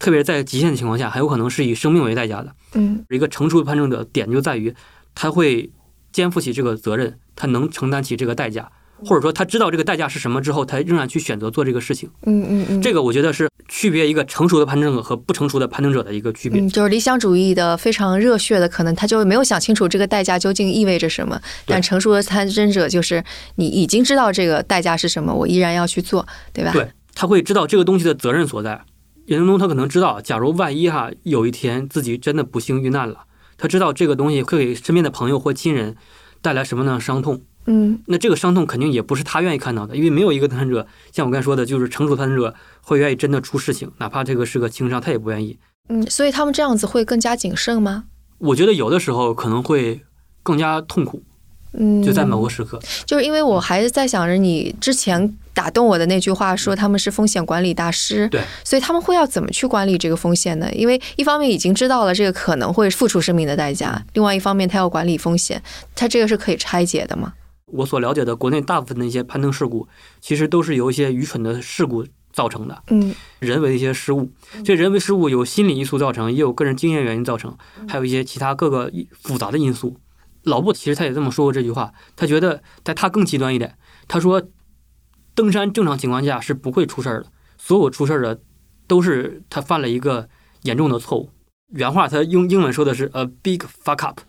特别在极限的情况下，很有可能是以生命为代价的。嗯，一个成熟的攀登者点就在于，他会肩负起这个责任，他能承担起这个代价，或者说他知道这个代价是什么之后，他仍然去选择做这个事情。嗯嗯嗯，这个我觉得是区别一个成熟的攀登者和不成熟的攀登者的一个区别。就是理想主义的非常热血的，可能他就没有想清楚这个代价究竟意味着什么。但成熟的攀登者就是你已经知道这个代价是什么，我依然要去做，对吧？对，他会知道这个东西的责任所在。严冬冬他可能知道，假如万一哈有一天自己真的不幸遇难了，他知道这个东西会给身边的朋友或亲人带来什么样的伤痛。嗯，那这个伤痛肯定也不是他愿意看到的，因为没有一个登山者像我刚才说的，就是成熟登山者会愿意真的出事情，哪怕这个是个轻伤，他也不愿意。嗯，所以他们这样子会更加谨慎吗？我觉得有的时候可能会更加痛苦。嗯，就在某个时刻，就是因为我还是在想着你之前打动我的那句话，说他们是风险管理大师，对，所以他们会要怎么去管理这个风险呢？因为一方面已经知道了这个可能会付出生命的代价，另外一方面他要管理风险，他这个是可以拆解的吗？我所了解的国内大部分的一些攀登事故，其实都是由一些愚蠢的事故造成的，嗯，人为的一些失误，这人为失误有心理因素造成，也有个人经验原因造成，还有一些其他各个复杂的因素。老布其实他也这么说过这句话，他觉得在他更极端一点，他说，登山正常情况下是不会出事儿的，所有出事儿的都是他犯了一个严重的错误。原话他用英文说的是 a big fuck up，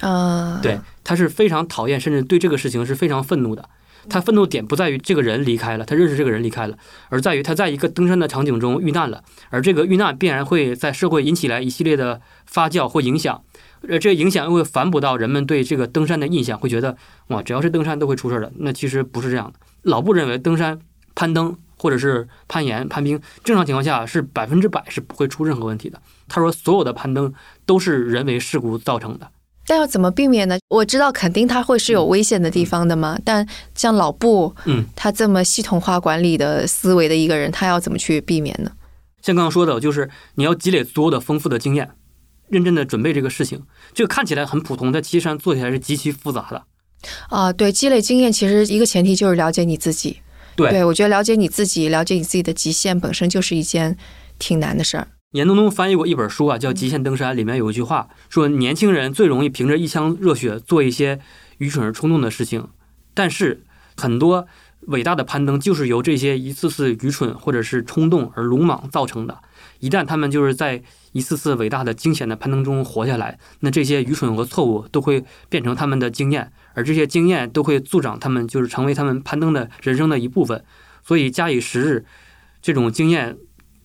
啊，对，他是非常讨厌，甚至对这个事情是非常愤怒的。他愤怒点不在于这个人离开了，他认识这个人离开了，而在于他在一个登山的场景中遇难了，而这个遇难必然会在社会引起来一系列的发酵或影响。呃，这个影响又会反哺到人们对这个登山的印象，会觉得哇，只要是登山都会出事儿的。那其实不是这样的。老布认为登山、攀登或者是攀岩、攀冰，正常情况下是百分之百是不会出任何问题的。他说，所有的攀登都是人为事故造成的。但要怎么避免呢？我知道肯定他会是有危险的地方的嘛。但像老布，嗯，他这么系统化管理的思维的一个人，他要怎么去避免呢？像刚刚说的，就是你要积累足够的丰富的经验，认真的准备这个事情。这个看起来很普通，但其实上做起来是极其复杂的。啊，对，积累经验其实一个前提就是了解你自己。对，我觉得了解你自己，了解你自己的极限，本身就是一件挺难的事儿。严冬冬翻译过一本书啊，叫《极限登山》，里面有一句话说：年轻人最容易凭着一腔热血做一些愚蠢而冲动的事情，但是很多伟大的攀登就是由这些一次次愚蠢或者是冲动而鲁莽造成的。一旦他们就是在一次次伟大的惊险的攀登中活下来，那这些愚蠢和错误都会变成他们的经验，而这些经验都会助长他们，就是成为他们攀登的人生的一部分。所以，假以时日，这种经验。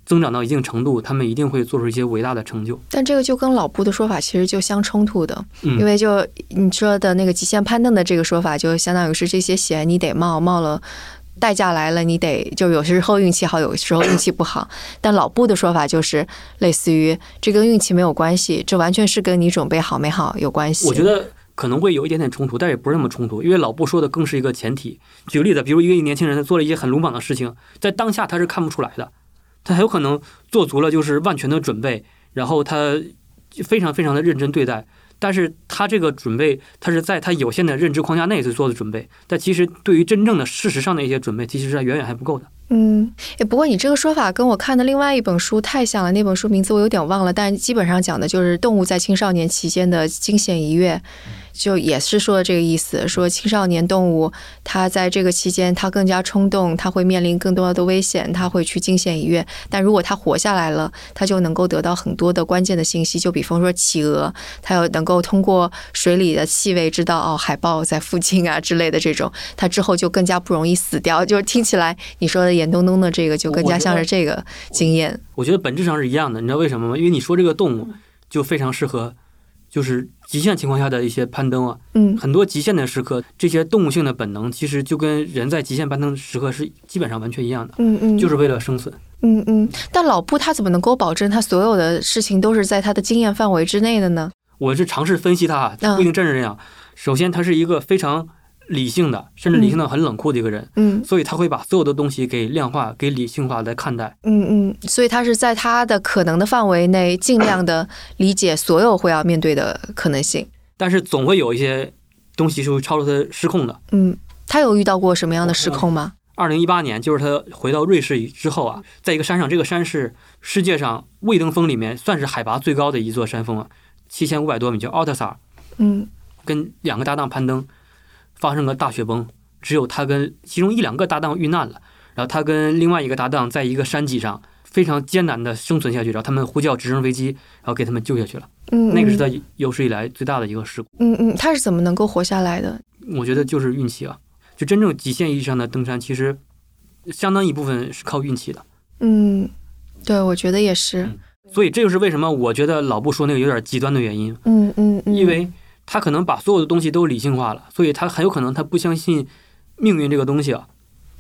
增长到一定程度，他们一定会做出一些伟大的成就。但这个就跟老布的说法其实就相冲突的，嗯因为就你说的那个极限攀登的这个说法，就相当于是这些险你得冒，冒了代价来了，你得就有时候运气好，有时候运气不好。[COUGHS] 但老布的说法就是类似于这跟运气没有关系，这完全是跟你准备好没好有关系。我觉得可能会有一点点冲突，但也不是那么冲突，因为老布说的更是一个前提。举个例子，比如一个年轻人他做了一些很鲁莽的事情，在当下他是看不出来的，他很有可能做足了就是万全的准备，然后他非常非常的认真对待。但是他这个准备，他是在他有限的认知框架内去做的准备，但其实对于真正的事实上的一些准备，其实是远远还不够的。嗯，哎，不过你这个说法跟我看的另外一本书太像了，那本书名字我有点忘了，但基本上讲的就是动物在青少年期间的惊险一跃，就也是说的这个意思，说青少年动物它在这个期间它更加冲动，它会面临更多的危险，它会去惊险一跃，但如果它活下来了，它就能够得到很多的关键的信息，就比方说企鹅，它有能够通过水里的气味知道哦海豹在附近啊之类的这种，它之后就更加不容易死掉，就是听起来你说的严冬冬的这个就更加像是这个经验。我觉得本质上是一样的，你知道为什么吗？因为你说这个动物就非常适合，就是极限情况下的一些攀登啊，嗯很多极限的时刻，这些动物性的本能其实就跟人在极限攀登时刻是基本上完全一样的，嗯嗯，就是为了生存。嗯嗯。但老布他怎么能够保证他所有的事情都是在他的经验范围之内的呢？我是尝试分析它，嗯不一定真是这样。首先，他是一个非常理性的，甚至理性的很冷酷的一个人，嗯所以他会把所有的东西给量化、给理性化来看待。嗯嗯，所以他是在他的可能的范围内，尽量的理解所有会要面对的可能性。但是总会有一些东西是会超出他失控的。嗯，他有遇到过什么样的失控吗？二零一八年，就是他回到瑞士之后啊，在一个山上，这个山是世界上未登峰里面算是海拔最高的一座山峰啊，七千五百多米，叫奥特萨。嗯跟两个搭档攀登，发生个大雪崩，只有他跟其中一两个搭档遇难了，然后他跟另外一个搭档在一个山脊上非常艰难的生存下去，然后他们呼叫直升飞机，然后给他们救下去了。嗯，那个是他有史以来最大的一个事故。嗯嗯，他是怎么能够活下来的？我觉得就是运气啊，就真正极限意义上的登山，其实相当一部分是靠运气的。嗯，对，我觉得也是。嗯所以这就是为什么我觉得老布说那个有点极端的原因，嗯嗯嗯，因为他可能把所有的东西都理性化了，所以他很有可能他不相信命运这个东西啊。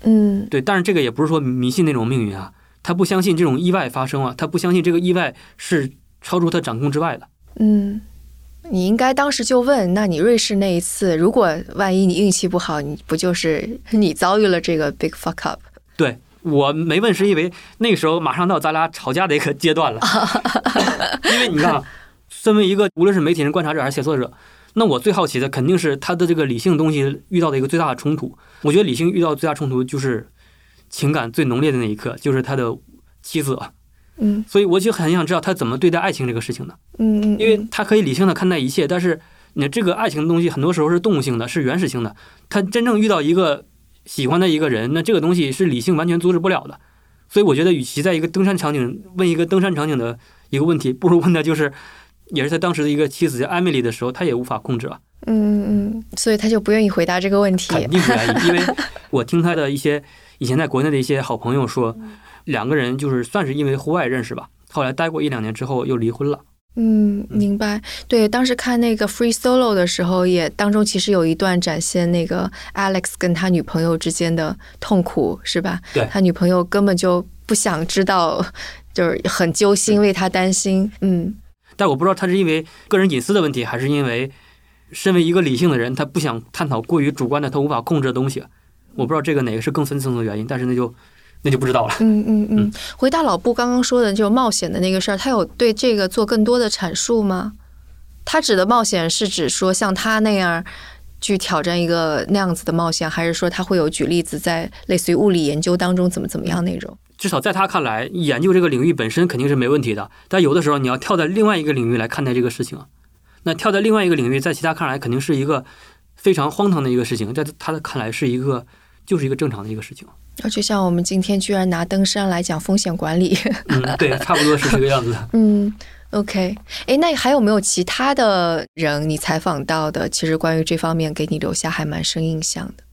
嗯对，但是这个也不是说迷信那种命运啊，他不相信这种意外发生啊，他不相信这个意外是超出他掌控之外的。嗯，你应该当时就问，那你瑞士那一次，如果万一你运气不好，你不就是你遭遇了这个 big fuck up？对我没问，是因为那个时候马上到咱俩吵架的一个阶段了，[LAUGHS] 因为你看啊，身为一个无论是媒体人、观察者还是写作者，那我最好奇的肯定是他的这个理性东西遇到的一个最大的冲突。我觉得理性遇到最大冲突就是情感最浓烈的那一刻，就是他的妻子。嗯所以我就很想知道他怎么对待爱情这个事情的。嗯嗯，因为他可以理性的看待一切，但是你这个爱情的东西很多时候是动物性的，是原始性的。他真正遇到一个喜欢的一个人，那这个东西是理性完全阻止不了的。所以我觉得，与其在一个登山场景问一个登山场景的一个问题，不如问的就是，也是他当时的一个妻子叫艾米丽的时候，他也无法控制啊，嗯嗯，所以他就不愿意回答这个问题。肯定不愿意，因为 [LAUGHS] 我听他的一些以前在国内的一些好朋友说，两个人就是算是因为户外认识吧，后来待过一两年之后又离婚了。嗯，明白。对，当时看那个 Free Solo 的时候，也当中其实有一段展现那个 Alex 跟他女朋友之间的痛苦，是吧？对，他女朋友根本就不想知道，就是很揪心，为他担心。嗯，但我不知道他是因为个人隐私的问题，还是因为身为一个理性的人，他不想探讨过于主观的、他无法控制的东西。我不知道这个哪个是更深层次的原因，但是那就。[LAUGHS] 那就不知道了。嗯嗯嗯，回答老布刚刚说的就冒险的那个事儿，他有对这个做更多的阐述吗？他指的冒险是指说像他那样去挑战一个那样子的冒险，还是说他会有举例子在类似于物理研究当中怎么怎么样那种？至少在他看来，研究这个领域本身肯定是没问题的，但有的时候你要跳在另外一个领域来看待这个事情，那跳在另外一个领域，在其他看来肯定是一个非常荒唐的一个事情，在他的看来是一个就是一个正常的一个事情。那就像我们今天居然拿登山来讲风险管理，[LAUGHS] 嗯，对，差不多是这个样子。[LAUGHS] 嗯，OK，哎，那还有没有其他的人你采访到的？其实关于这方面给你留下还蛮深印象的。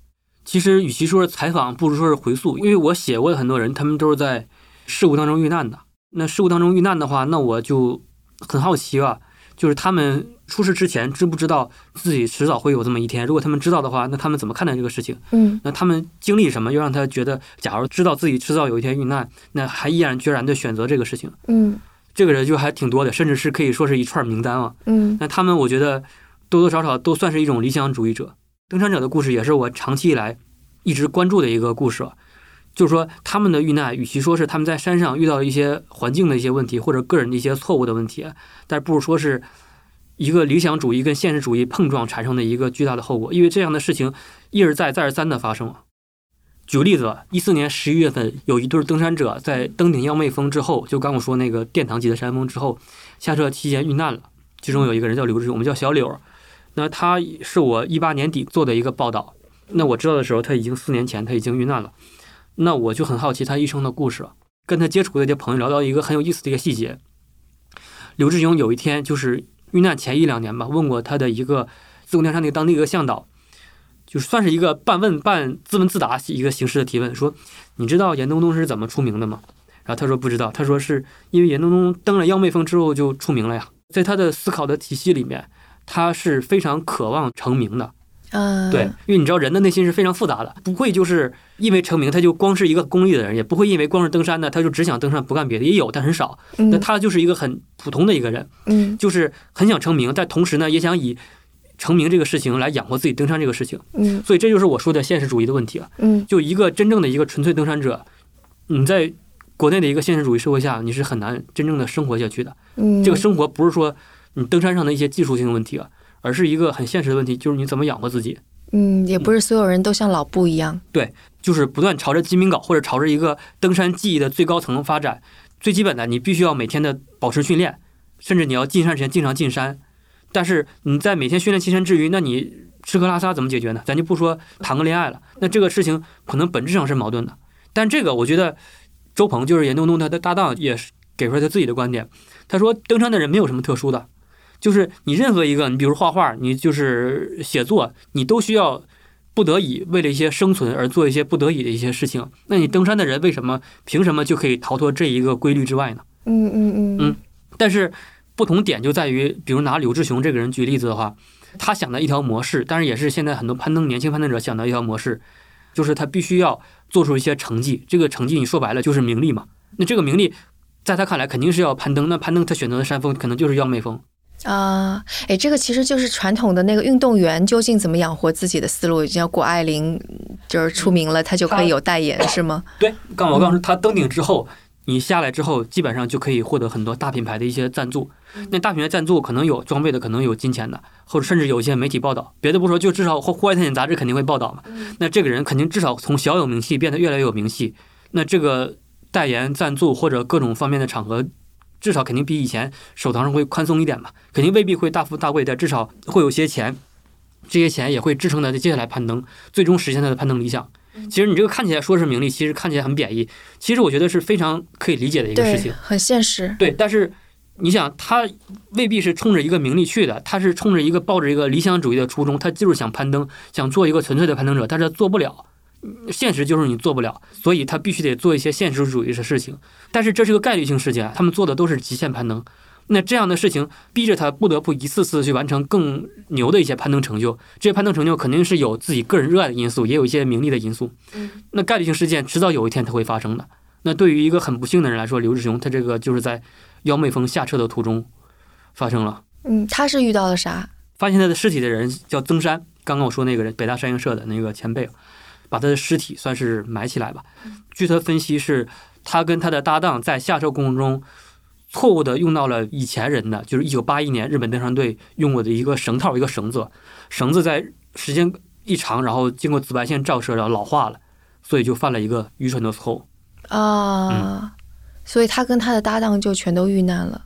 其实与其说是采访，不如说是回溯，因为我写过的很多人，他们都是在事故当中遇难的。那事故当中遇难的话，那我就很好奇啊。就是他们出事之前知不知道自己迟早会有这么一天？如果他们知道的话，那他们怎么看待这个事情？嗯，那他们经历什么，又让他觉得，假如知道自己迟早有一天遇难，那还毅然决然的选择这个事情？嗯，这个人就还挺多的，甚至是可以说是一串名单啊。嗯，那他们我觉得多多少少都算是一种理想主义者。登山者的故事也是我长期以来一直关注的一个故事。就是说，他们的遇难，与其说是他们在山上遇到一些环境的一些问题，或者个人的一些错误的问题，但不如说是一个理想主义跟现实主义碰撞产生的一个巨大的后果。因为这样的事情一而再、再而三的发生。举个例子，一四年十一月份，有一对登山者在登顶幺妹峰之后，就刚我说那个殿堂级的山峰之后，下车期间遇难了。其中有一个人叫刘志勇，我们叫小柳。那他是我一八年底做的一个报道。那我知道的时候，他已经四年前他已经遇难了。那我就很好奇他一生的故事，跟他接触的一些朋友聊到一个很有意思的一个细节。刘志雄有一天就是遇难前一两年吧，问过他的一个自贡天山那个当地一个向导，就算是一个半问半自问自答一个形式的提问，说你知道严冬冬是怎么出名的吗？然后他说不知道，他说是因为严冬冬登了幺妹峰之后就出名了呀，在他的思考的体系里面，他是非常渴望成名的。嗯，对，因为你知道人的内心是非常复杂的，不会就是因为成名他就光是一个功利的人，也不会因为光是登山呢他就只想登山不干别的，也有但很少。那他就是一个很普通的一个人，嗯，就是很想成名，但同时呢也想以成名这个事情来养活自己登山这个事情。嗯，所以这就是我说的现实主义的问题了。嗯，就一个真正的一个纯粹登山者，你在国内的一个现实主义社会下，你是很难真正的生活下去的。嗯，这个生活不是说你登山上的一些技术性的问题啊，而是一个很现实的问题，就是你怎么养活自己。嗯，也不是所有人都像老布一样，对，就是不断朝着鸡鸣镐或者朝着一个登山技艺的最高层发展。最基本的，你必须要每天的保持训练，甚至你要进山之前经常进山。但是你在每天训练进山之余，那你吃喝拉撒怎么解决呢？咱就不说谈个恋爱了，那这个事情可能本质上是矛盾的。但这个我觉得，周鹏就是严冬冬他的。搭档也是给出来他自己的。观点，他说登山的。人没有什么特殊的。就是你任何一个，你比如画画，你就是写作，你都需要不得已为了一些生存而做一些不得已的一些事情。那你登山的人为什么凭什么就可以逃脱这一个规律之外呢？嗯嗯嗯嗯。但是不同点就在于，比如拿柳志雄这个人举例子的话，他想的一条模式，但是也是现在很多攀登年轻攀登者想的一条模式，就是他必须要做出一些成绩。这个成绩你说白了就是名利嘛。那这个名利在他看来肯定是要攀登，那攀登他选择的山峰可能就是要美峰。啊，哎，这个其实就是传统的那个运动员究竟怎么养活自己的思路。像谷爱凌，就是出名了，他就可以有代言，是吗？对，刚我刚说他登顶之后，你下来之后，基本上就可以获得很多大品牌的一些赞助。那大品牌赞助可能有装备的，可能有金钱的，或者甚至有一些媒体报道。别的不说，就至少户户外探险杂志肯定会报道嘛。那这个人肯定至少从小有名气变得越来越有名气。那这个代言赞助或者各种方面的场合。至少肯定比以前手头上会宽松一点吧，肯定未必会大富大贵，但至少会有些钱，这些钱也会支撑他接下来攀登，最终实现他的攀登理想。其实你这个看起来说是名利，其实看起来很贬义，其实我觉得是非常可以理解的一个事情，很现实。对，但是你想，他未必是冲着一个名利去的，他是冲着一个抱着一个理想主义的初衷，他就是想攀登，想做一个纯粹的攀登者，但是做不了。现实就是你做不了，所以他必须得做一些现实主义的事情。但是这是个概率性事件，他们做的都是极限攀登，那这样的事情逼着他不得不一次次去完成更牛的一些攀登成就。这些攀登成就肯定是有自己个人热爱的因素，也有一些名利的因素。嗯，那概率性事件迟早有一天它会发生的。那对于一个很不幸的人来说，刘志雄他这个就是在妖妹峰下车的途中发生了。嗯，他是遇到了啥？发现他的尸体的人叫曾山，刚刚我说那个人，北大山鹰社的那个前辈，把他的尸体算是埋起来吧。据他分析，是他跟他的搭档在下车过程中。错误的用到了以前人的，就是一九八一年日本登山队用过的一个绳套，一个绳子，绳子在时间一长，然后经过紫外线照射，然后老化了，所以就犯了一个愚蠢的错误啊。所以他跟他的搭档就全都遇难了。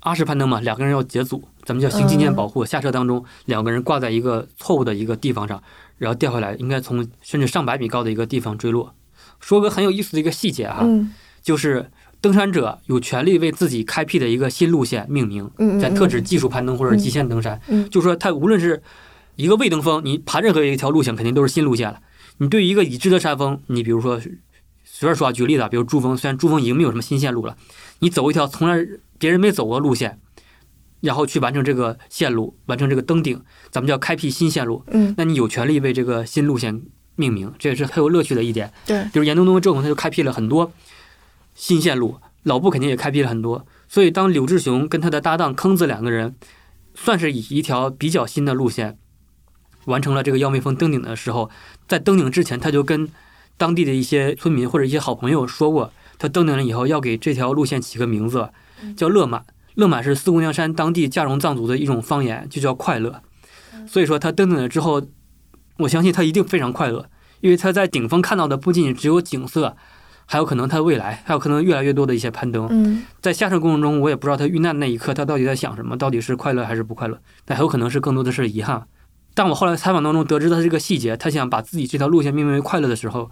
阿什攀登嘛，两个人要结组，咱们叫行进间保护。下车当中，两个人挂在一个错误的一个地方上，然后掉下来，应该从甚至上百米高的一个地方坠落。说个很有意思的一个细节啊，就是。登山者有权利为自己开辟的一个新路线命名，在特指技术攀登或者极限登山。就是说，他无论是一个未登峰，你爬任何一条路线，肯定都是新路线了。你对于一个已知的山峰，你比如说随便说啊，举例子，比如珠峰，虽然珠峰已经没有什么新线路了，你走一条从来别人没走过的路线，然后去完成这个线路，完成这个登顶，咱们叫开辟新线路。嗯，那你有权利为这个新路线命名，这也是很有乐趣的一点。对，比如严冬冬和、周鹏，他就开辟了很多。新线路，老布肯定也开辟了很多，所以当柳志雄跟他的搭档坑子两个人，算是以一条比较新的路线，完成了这个妖蜜峰登顶的时候，在登顶之前，他就跟当地的一些村民或者一些好朋友说过，他登顶了以后要给这条路线起个名字，叫乐满。乐满是四姑娘山当地嘉绒藏族的一种方言，就叫快乐。所以说他登顶了之后，我相信他一定非常快乐，因为他在顶峰看到的不仅仅只有景色。还有可能他的未来，还有可能越来越多的一些攀登。嗯，在下山过程中，我也不知道他遇难那一刻他到底在想什么，到底是快乐还是不快乐？但很有可能是更多的是遗憾。但我后来采访当中得知他这个细节，他想把自己这条路线命名为快乐的时候，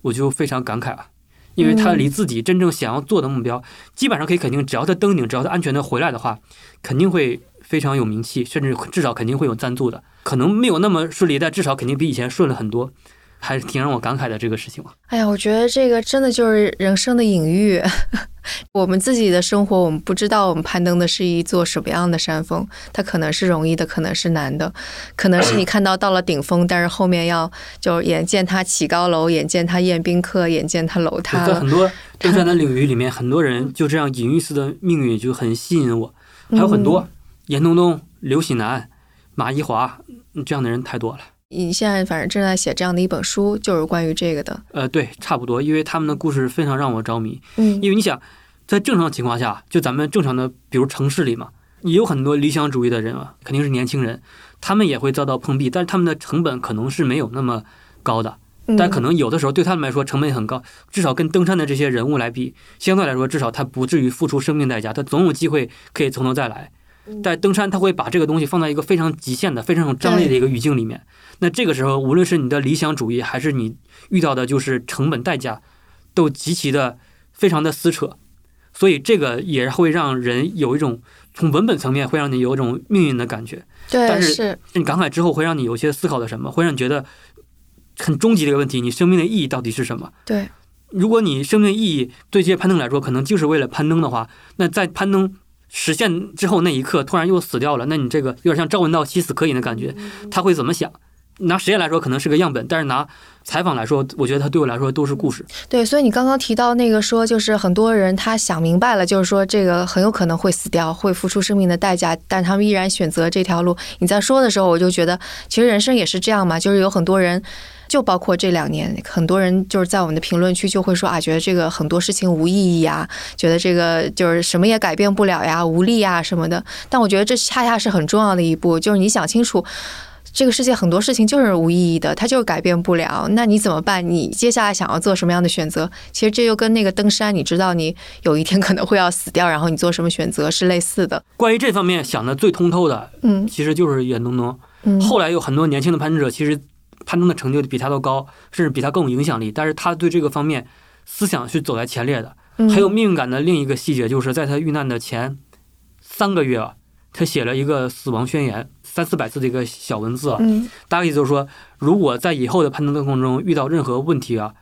我就非常感慨了，因为他离自己真正想要做的目标，基本上可以肯定，只要他登顶，只要他安全的回来的话，肯定会非常有名气，甚至至少肯定会有赞助的。可能没有那么顺利，但至少肯定比以前顺了很多。还是挺让我感慨的这个事情哎呀，我觉得这个真的就是人生的隐喻。[LAUGHS] 我们自己的生活，我们不知道我们攀登的是一座什么样的山峰，它可能是容易的，可能是难的，可能是你看到到了顶峰，但是后面要就眼见它起高楼，眼见它宴宾客，眼见它楼塌在很多登山的领域里面，很多人就这样隐喻似的命运就很吸引我。还有很多严冬冬、刘喜南、马一华这样的人太多了。你现在反正正在写这样的一本书，就是关于这个的。呃，对，差不多，因为他们的故事非常让我着迷。嗯，因为你想，在正常情况下，就咱们正常的，比如城市里嘛，也有很多理想主义的人啊，肯定是年轻人，他们也会遭到碰壁，但是他们的成本可能是没有那么高的，但可能有的时候对他们来说成本很高，至少跟登山的这些人物来比，相对来说，至少他不至于付出生命代价，他总有机会可以从头再来。但登山他会把这个东西放在一个非常极限的、非常有张力的一个语境里面。那这个时候，无论是你的理想主义，还是你遇到的就是成本代价，都极其的非常的撕扯。所以这个也会让人有一种从文本层面会让你有一种命运的感觉。对，但是你感慨之后会让你有些思考的什么？会让你觉得很终极的一个问题：你生命的意义到底是什么？对，如果你生命意义对这些攀登来说，可能就是为了攀登的话，那在攀登。实现之后那一刻突然又死掉了，那你这个有点像赵文道夕死可饮的感觉，他会怎么想？拿实验来说可能是个样本，但是拿采访来说，我觉得他对我来说都是故事。对，所以你刚刚提到那个说，就是很多人他想明白了，就是说这个很有可能会死掉，会付出生命的代价，但他们依然选择这条路。你在说的时候，我就觉得其实人生也是这样嘛，就是有很多人。就包括这两年，很多人就是在我们的评论区就会说啊，觉得这个很多事情无意义呀，觉得这个就是什么也改变不了呀，无力呀什么的。但我觉得这恰恰是很重要的一步，就是你想清楚，这个世界很多事情就是无意义的，它就是改变不了。那你怎么办？你接下来想要做什么样的选择？其实这就跟那个登山，你知道你有一天可能会要死掉，然后你做什么选择是类似的。关于这方面想的最通透的，嗯，其实就是袁冬冬。嗯，后来有很多年轻的攀登者，其实。攀登的成就比他都高，甚至比他更有影响力。但是他对这个方面思想是走在前列的。还有命运感的另一个细节，就是在他遇难的前三个月啊，他写了一个死亡宣言，三四百字的一个小文字啊。大概意思就是说，如果在以后的攀登过程中遇到任何问题啊，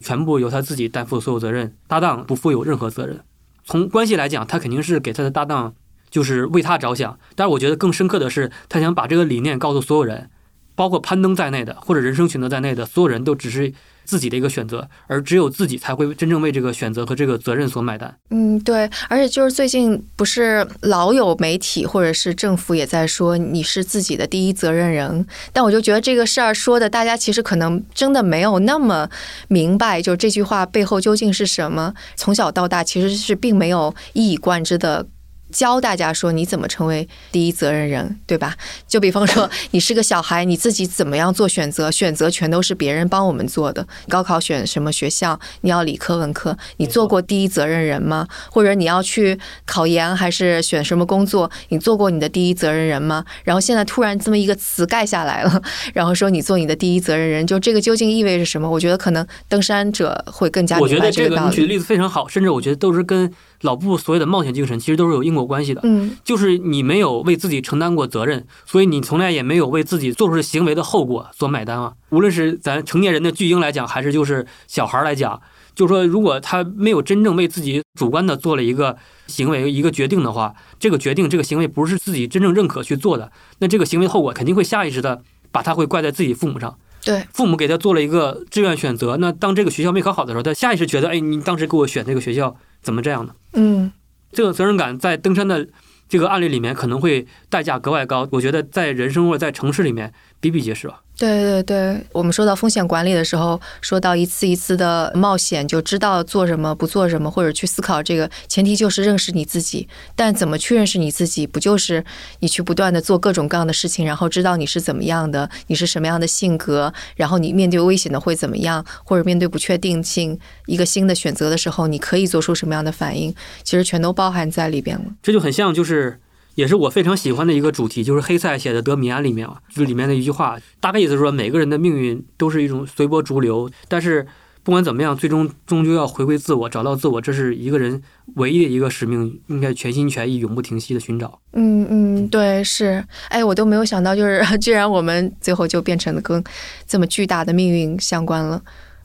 全部由他自己担负所有责任，搭档不负有任何责任。从关系来讲，他肯定是给他的搭档就是为他着想。但是我觉得更深刻的是，他想把这个理念告诉所有人，包括攀登在内的或者人生选择在内的所有人都只是。自己的一个选择，而只有自己才会真正为这个选择和这个责任所买单。嗯，对，而且就是最近不是老有媒体或者是政府也在说你是自己的第一责任人，但我就觉得这个事儿说的，大家其实可能真的没有那么明白，就这句话背后究竟是什么。从小到大其实是并没有一以贯之的。教大家说你怎么成为第一责任人，对吧？就比方说，[LAUGHS] 你是个小孩，你自己怎么样做选择？选择全都是别人帮我们做的。高考选什么学校？你要理科文科？你做过第一责任人吗？或者你要去考研还是选什么工作？你做过你的第一责任人吗？然后现在突然这么一个词盖下来了，[LAUGHS] 然后说你做你的第一责任人，就这个究竟意味着什么？我觉得可能登山者会更加我觉得这个你举的例子非常好，甚至我觉得都是跟。老布所有的冒险精神，其实都是有因果关系的。嗯，就是你没有为自己承担过责任，所以你从来也没有为自己做出的行为的后果所买单啊。无论是咱成年人的巨婴来讲，还是就是小孩来讲，就是说，如果他没有真正为自己主观的做了一个行为、一个决定的话，这个决定、这个行为不是自己真正认可去做的，那这个行为后果肯定会下意识的把他会怪在自己父母上。对，父母给他做了一个志愿选择，那当这个学校没考好的时候，他下意识觉得，哎，你当时给我选这个学校怎么这样呢？嗯。这个责任感在登山的这个案例里面可能会代价格外高，我觉得在人生或者在城市里面比比皆是吧。对对对，我们说到风险管理的时候，说到一次一次的冒险，就知道做什么不做什么，或者去思考这个前提就是认识你自己。但怎么去认识你自己？不就是你去不断的做各种各样的事情，然后知道你是怎么样的，你是什么样的性格，然后你面对危险的会怎么样，或者面对不确定性一个新的选择的时候，你可以做出什么样的反应？其实全都包含在里边了。这就很像就是。也是我非常喜欢的一个主题，就是黑塞写的《德米安》里面啊，就里面的一句话，大概意思是说，每个人的命运都是一种随波逐流，但是不管怎么样，最终终究要回归自我，找到自我，这是一个人唯一的一个使命，应该全心全意、永不停息的寻找。嗯嗯，对，是，哎，我都没有想到，就是居然我们最后就变成了跟这么巨大的命运相关了。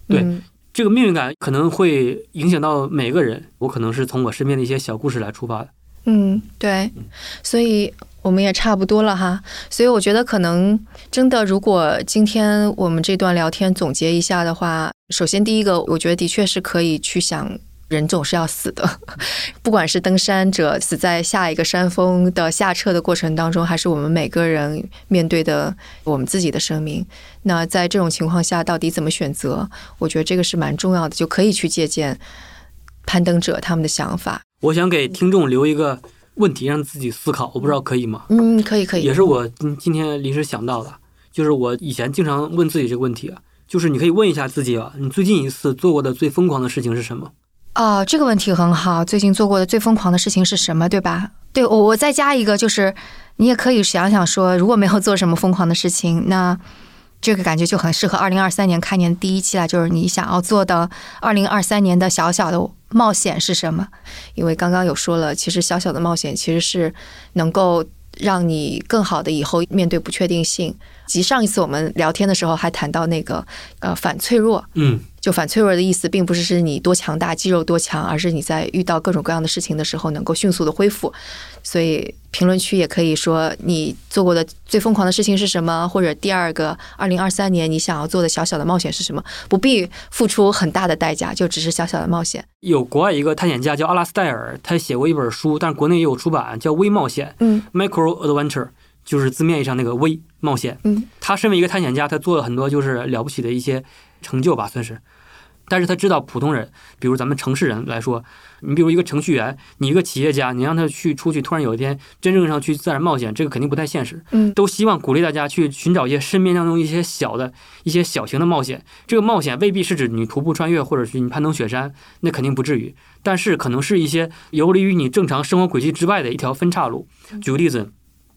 对，这个命运感可能会影响到每个人。我可能是从我身边的一些小故事来出发的。嗯，对，所以我们也差不多了哈。所以我觉得可能真的，如果今天我们这段聊天总结一下的话，首先第一个，我觉得的确是可以去想，人总是要死的，[LAUGHS] 不管是登山者死在下一个山峰的下撤的过程当中，还是我们每个人面对的我们自己的生命。那在这种情况下，到底怎么选择？我觉得这个是蛮重要的，就可以去借鉴攀登者他们的想法。我想给听众留一个问题，让自己思考。我不知道可以吗？嗯，可以，可以。也是我今今天临时想到的，就是我以前经常问自己这个问题啊，就是你可以问一下自己啊，你最近一次做过的最疯狂的事情是什么？哦，这个问题很好。最近做过的最疯狂的事情是什么？对吧？对，我我再加一个，就是你也可以想想说，如果没有做什么疯狂的事情，那。这个感觉就很适合二零二三年开年第一期了，就是你想要做的二零二三年的小小的冒险是什么？因为刚刚有说了，其实小小的冒险其实是能够让你更好的以后面对不确定性。及上一次我们聊天的时候还谈到那个呃反脆弱，嗯，就反脆弱的意思，并不是是你多强大、肌肉多强，而是你在遇到各种各样的事情的时候能够迅速的恢复。所以评论区也可以说你做过的最疯狂的事情是什么，或者第二个二零二三年你想要做的小小的冒险是什么？不必付出很大的代价，就只是小小的冒险。有国外一个探险家叫阿拉斯戴尔，他写过一本书，但是国内也有出版，叫《微冒险》。嗯，Micro Adventure 就是字面意义上那个微冒险。嗯，他身为一个探险家，他做了很多就是了不起的一些成就吧，算是。但是他知道普通人，比如咱们城市人来说。你比如一个程序员，你一个企业家，你让他去出去，突然有一天真正上去自然冒险，这个肯定不太现实。嗯，都希望鼓励大家去寻找一些身边当中一些小的、一些小型的冒险。这个冒险未必是指你徒步穿越，或者是你攀登雪山，那肯定不至于。但是可能是一些游离于你正常生活轨迹之外的一条分岔路。举个例子，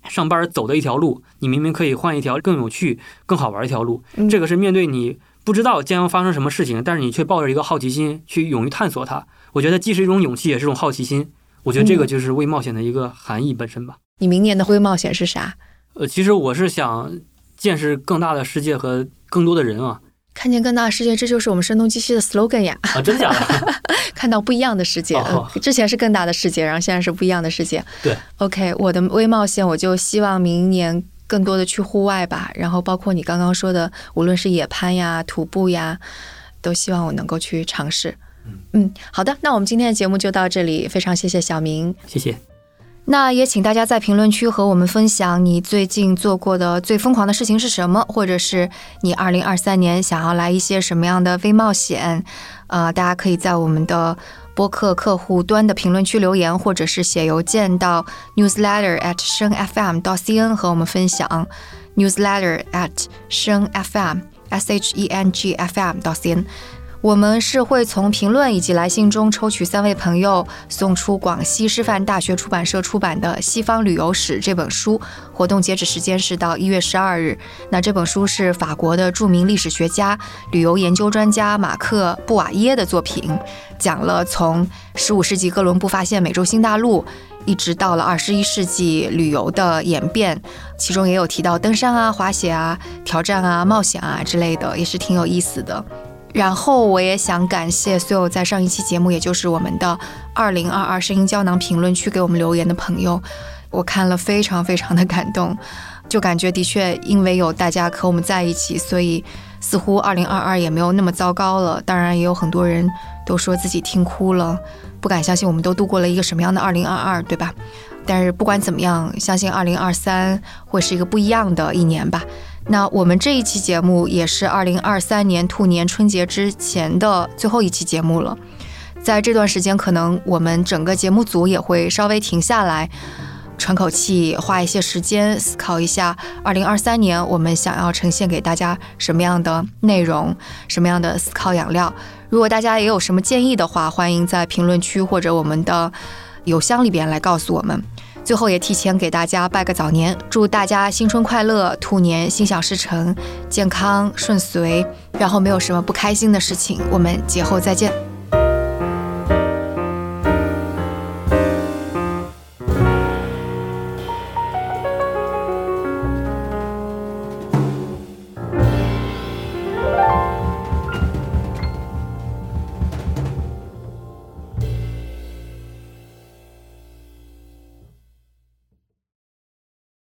上班走的一条路，你明明可以换一条更有趣、更好玩一条路。这个是面对你不知道将要发生什么事情，但是你却抱着一个好奇心去勇于探索它。我觉得既是一种勇气，也是一种好奇心。我觉得这个就是微冒险的一个含义本身吧。你明年的微冒险是啥？呃，其实我是想见识更大的世界和更多的人啊。看见更大的世界，这就是我们声东击西的 slogan 呀！啊，真的假的？[LAUGHS] 看到不一样的世界。之前是更大的世界，然后现在是不一样的世界。对，OK，我的微冒险，我就希望明年更多的去户外吧，然后包括你刚刚说的，无论是野攀呀、徒步呀，都希望我能够去尝试。嗯，好的，那我们今天的节目就到这里，非常谢谢小明。谢谢。那也请大家在评论区和我们分享你最近做过的最疯狂的事情是什么，或者是你二零二三年想要来一些什么样的微冒险。呃，大家可以在我们的播客客户端的评论区留言，或者是写邮件到 newsletter at 声 fm 到 cn 和我们分享 newsletter at 声 fm s h e n g f m 到 cn。我们是会从评论以及来信中抽取三位朋友，送出广西师范大学出版社出版的《西方旅游史》这本书。活动截止时间是到一月十二日。那这本书是法国的著名历史学家、旅游研究专家马克·布瓦耶的作品，讲了从十五世纪哥伦布发现美洲新大陆，一直到了二十一世纪旅游的演变，其中也有提到登山啊、滑雪啊、挑战啊、冒险啊之类的，也是挺有意思的。然后我也想感谢所有在上一期节目，也就是我们的二零二二声音胶囊评论区给我们留言的朋友，我看了非常非常的感动，就感觉的确因为有大家和我们在一起，所以似乎二零二二也没有那么糟糕了。当然，也有很多人都说自己听哭了，不敢相信我们都度过了一个什么样的二零二二，对吧？但是不管怎么样，相信二零二三会是一个不一样的一年吧。那我们这一期节目也是二零二三年兔年春节之前的最后一期节目了。在这段时间，可能我们整个节目组也会稍微停下来，喘口气，花一些时间思考一下，二零二三年我们想要呈现给大家什么样的内容，什么样的思考养料。如果大家也有什么建议的话，欢迎在评论区或者我们的邮箱里边来告诉我们。最后也提前给大家拜个早年，祝大家新春快乐，兔年心想事成，健康顺遂，然后没有什么不开心的事情。我们节后再见。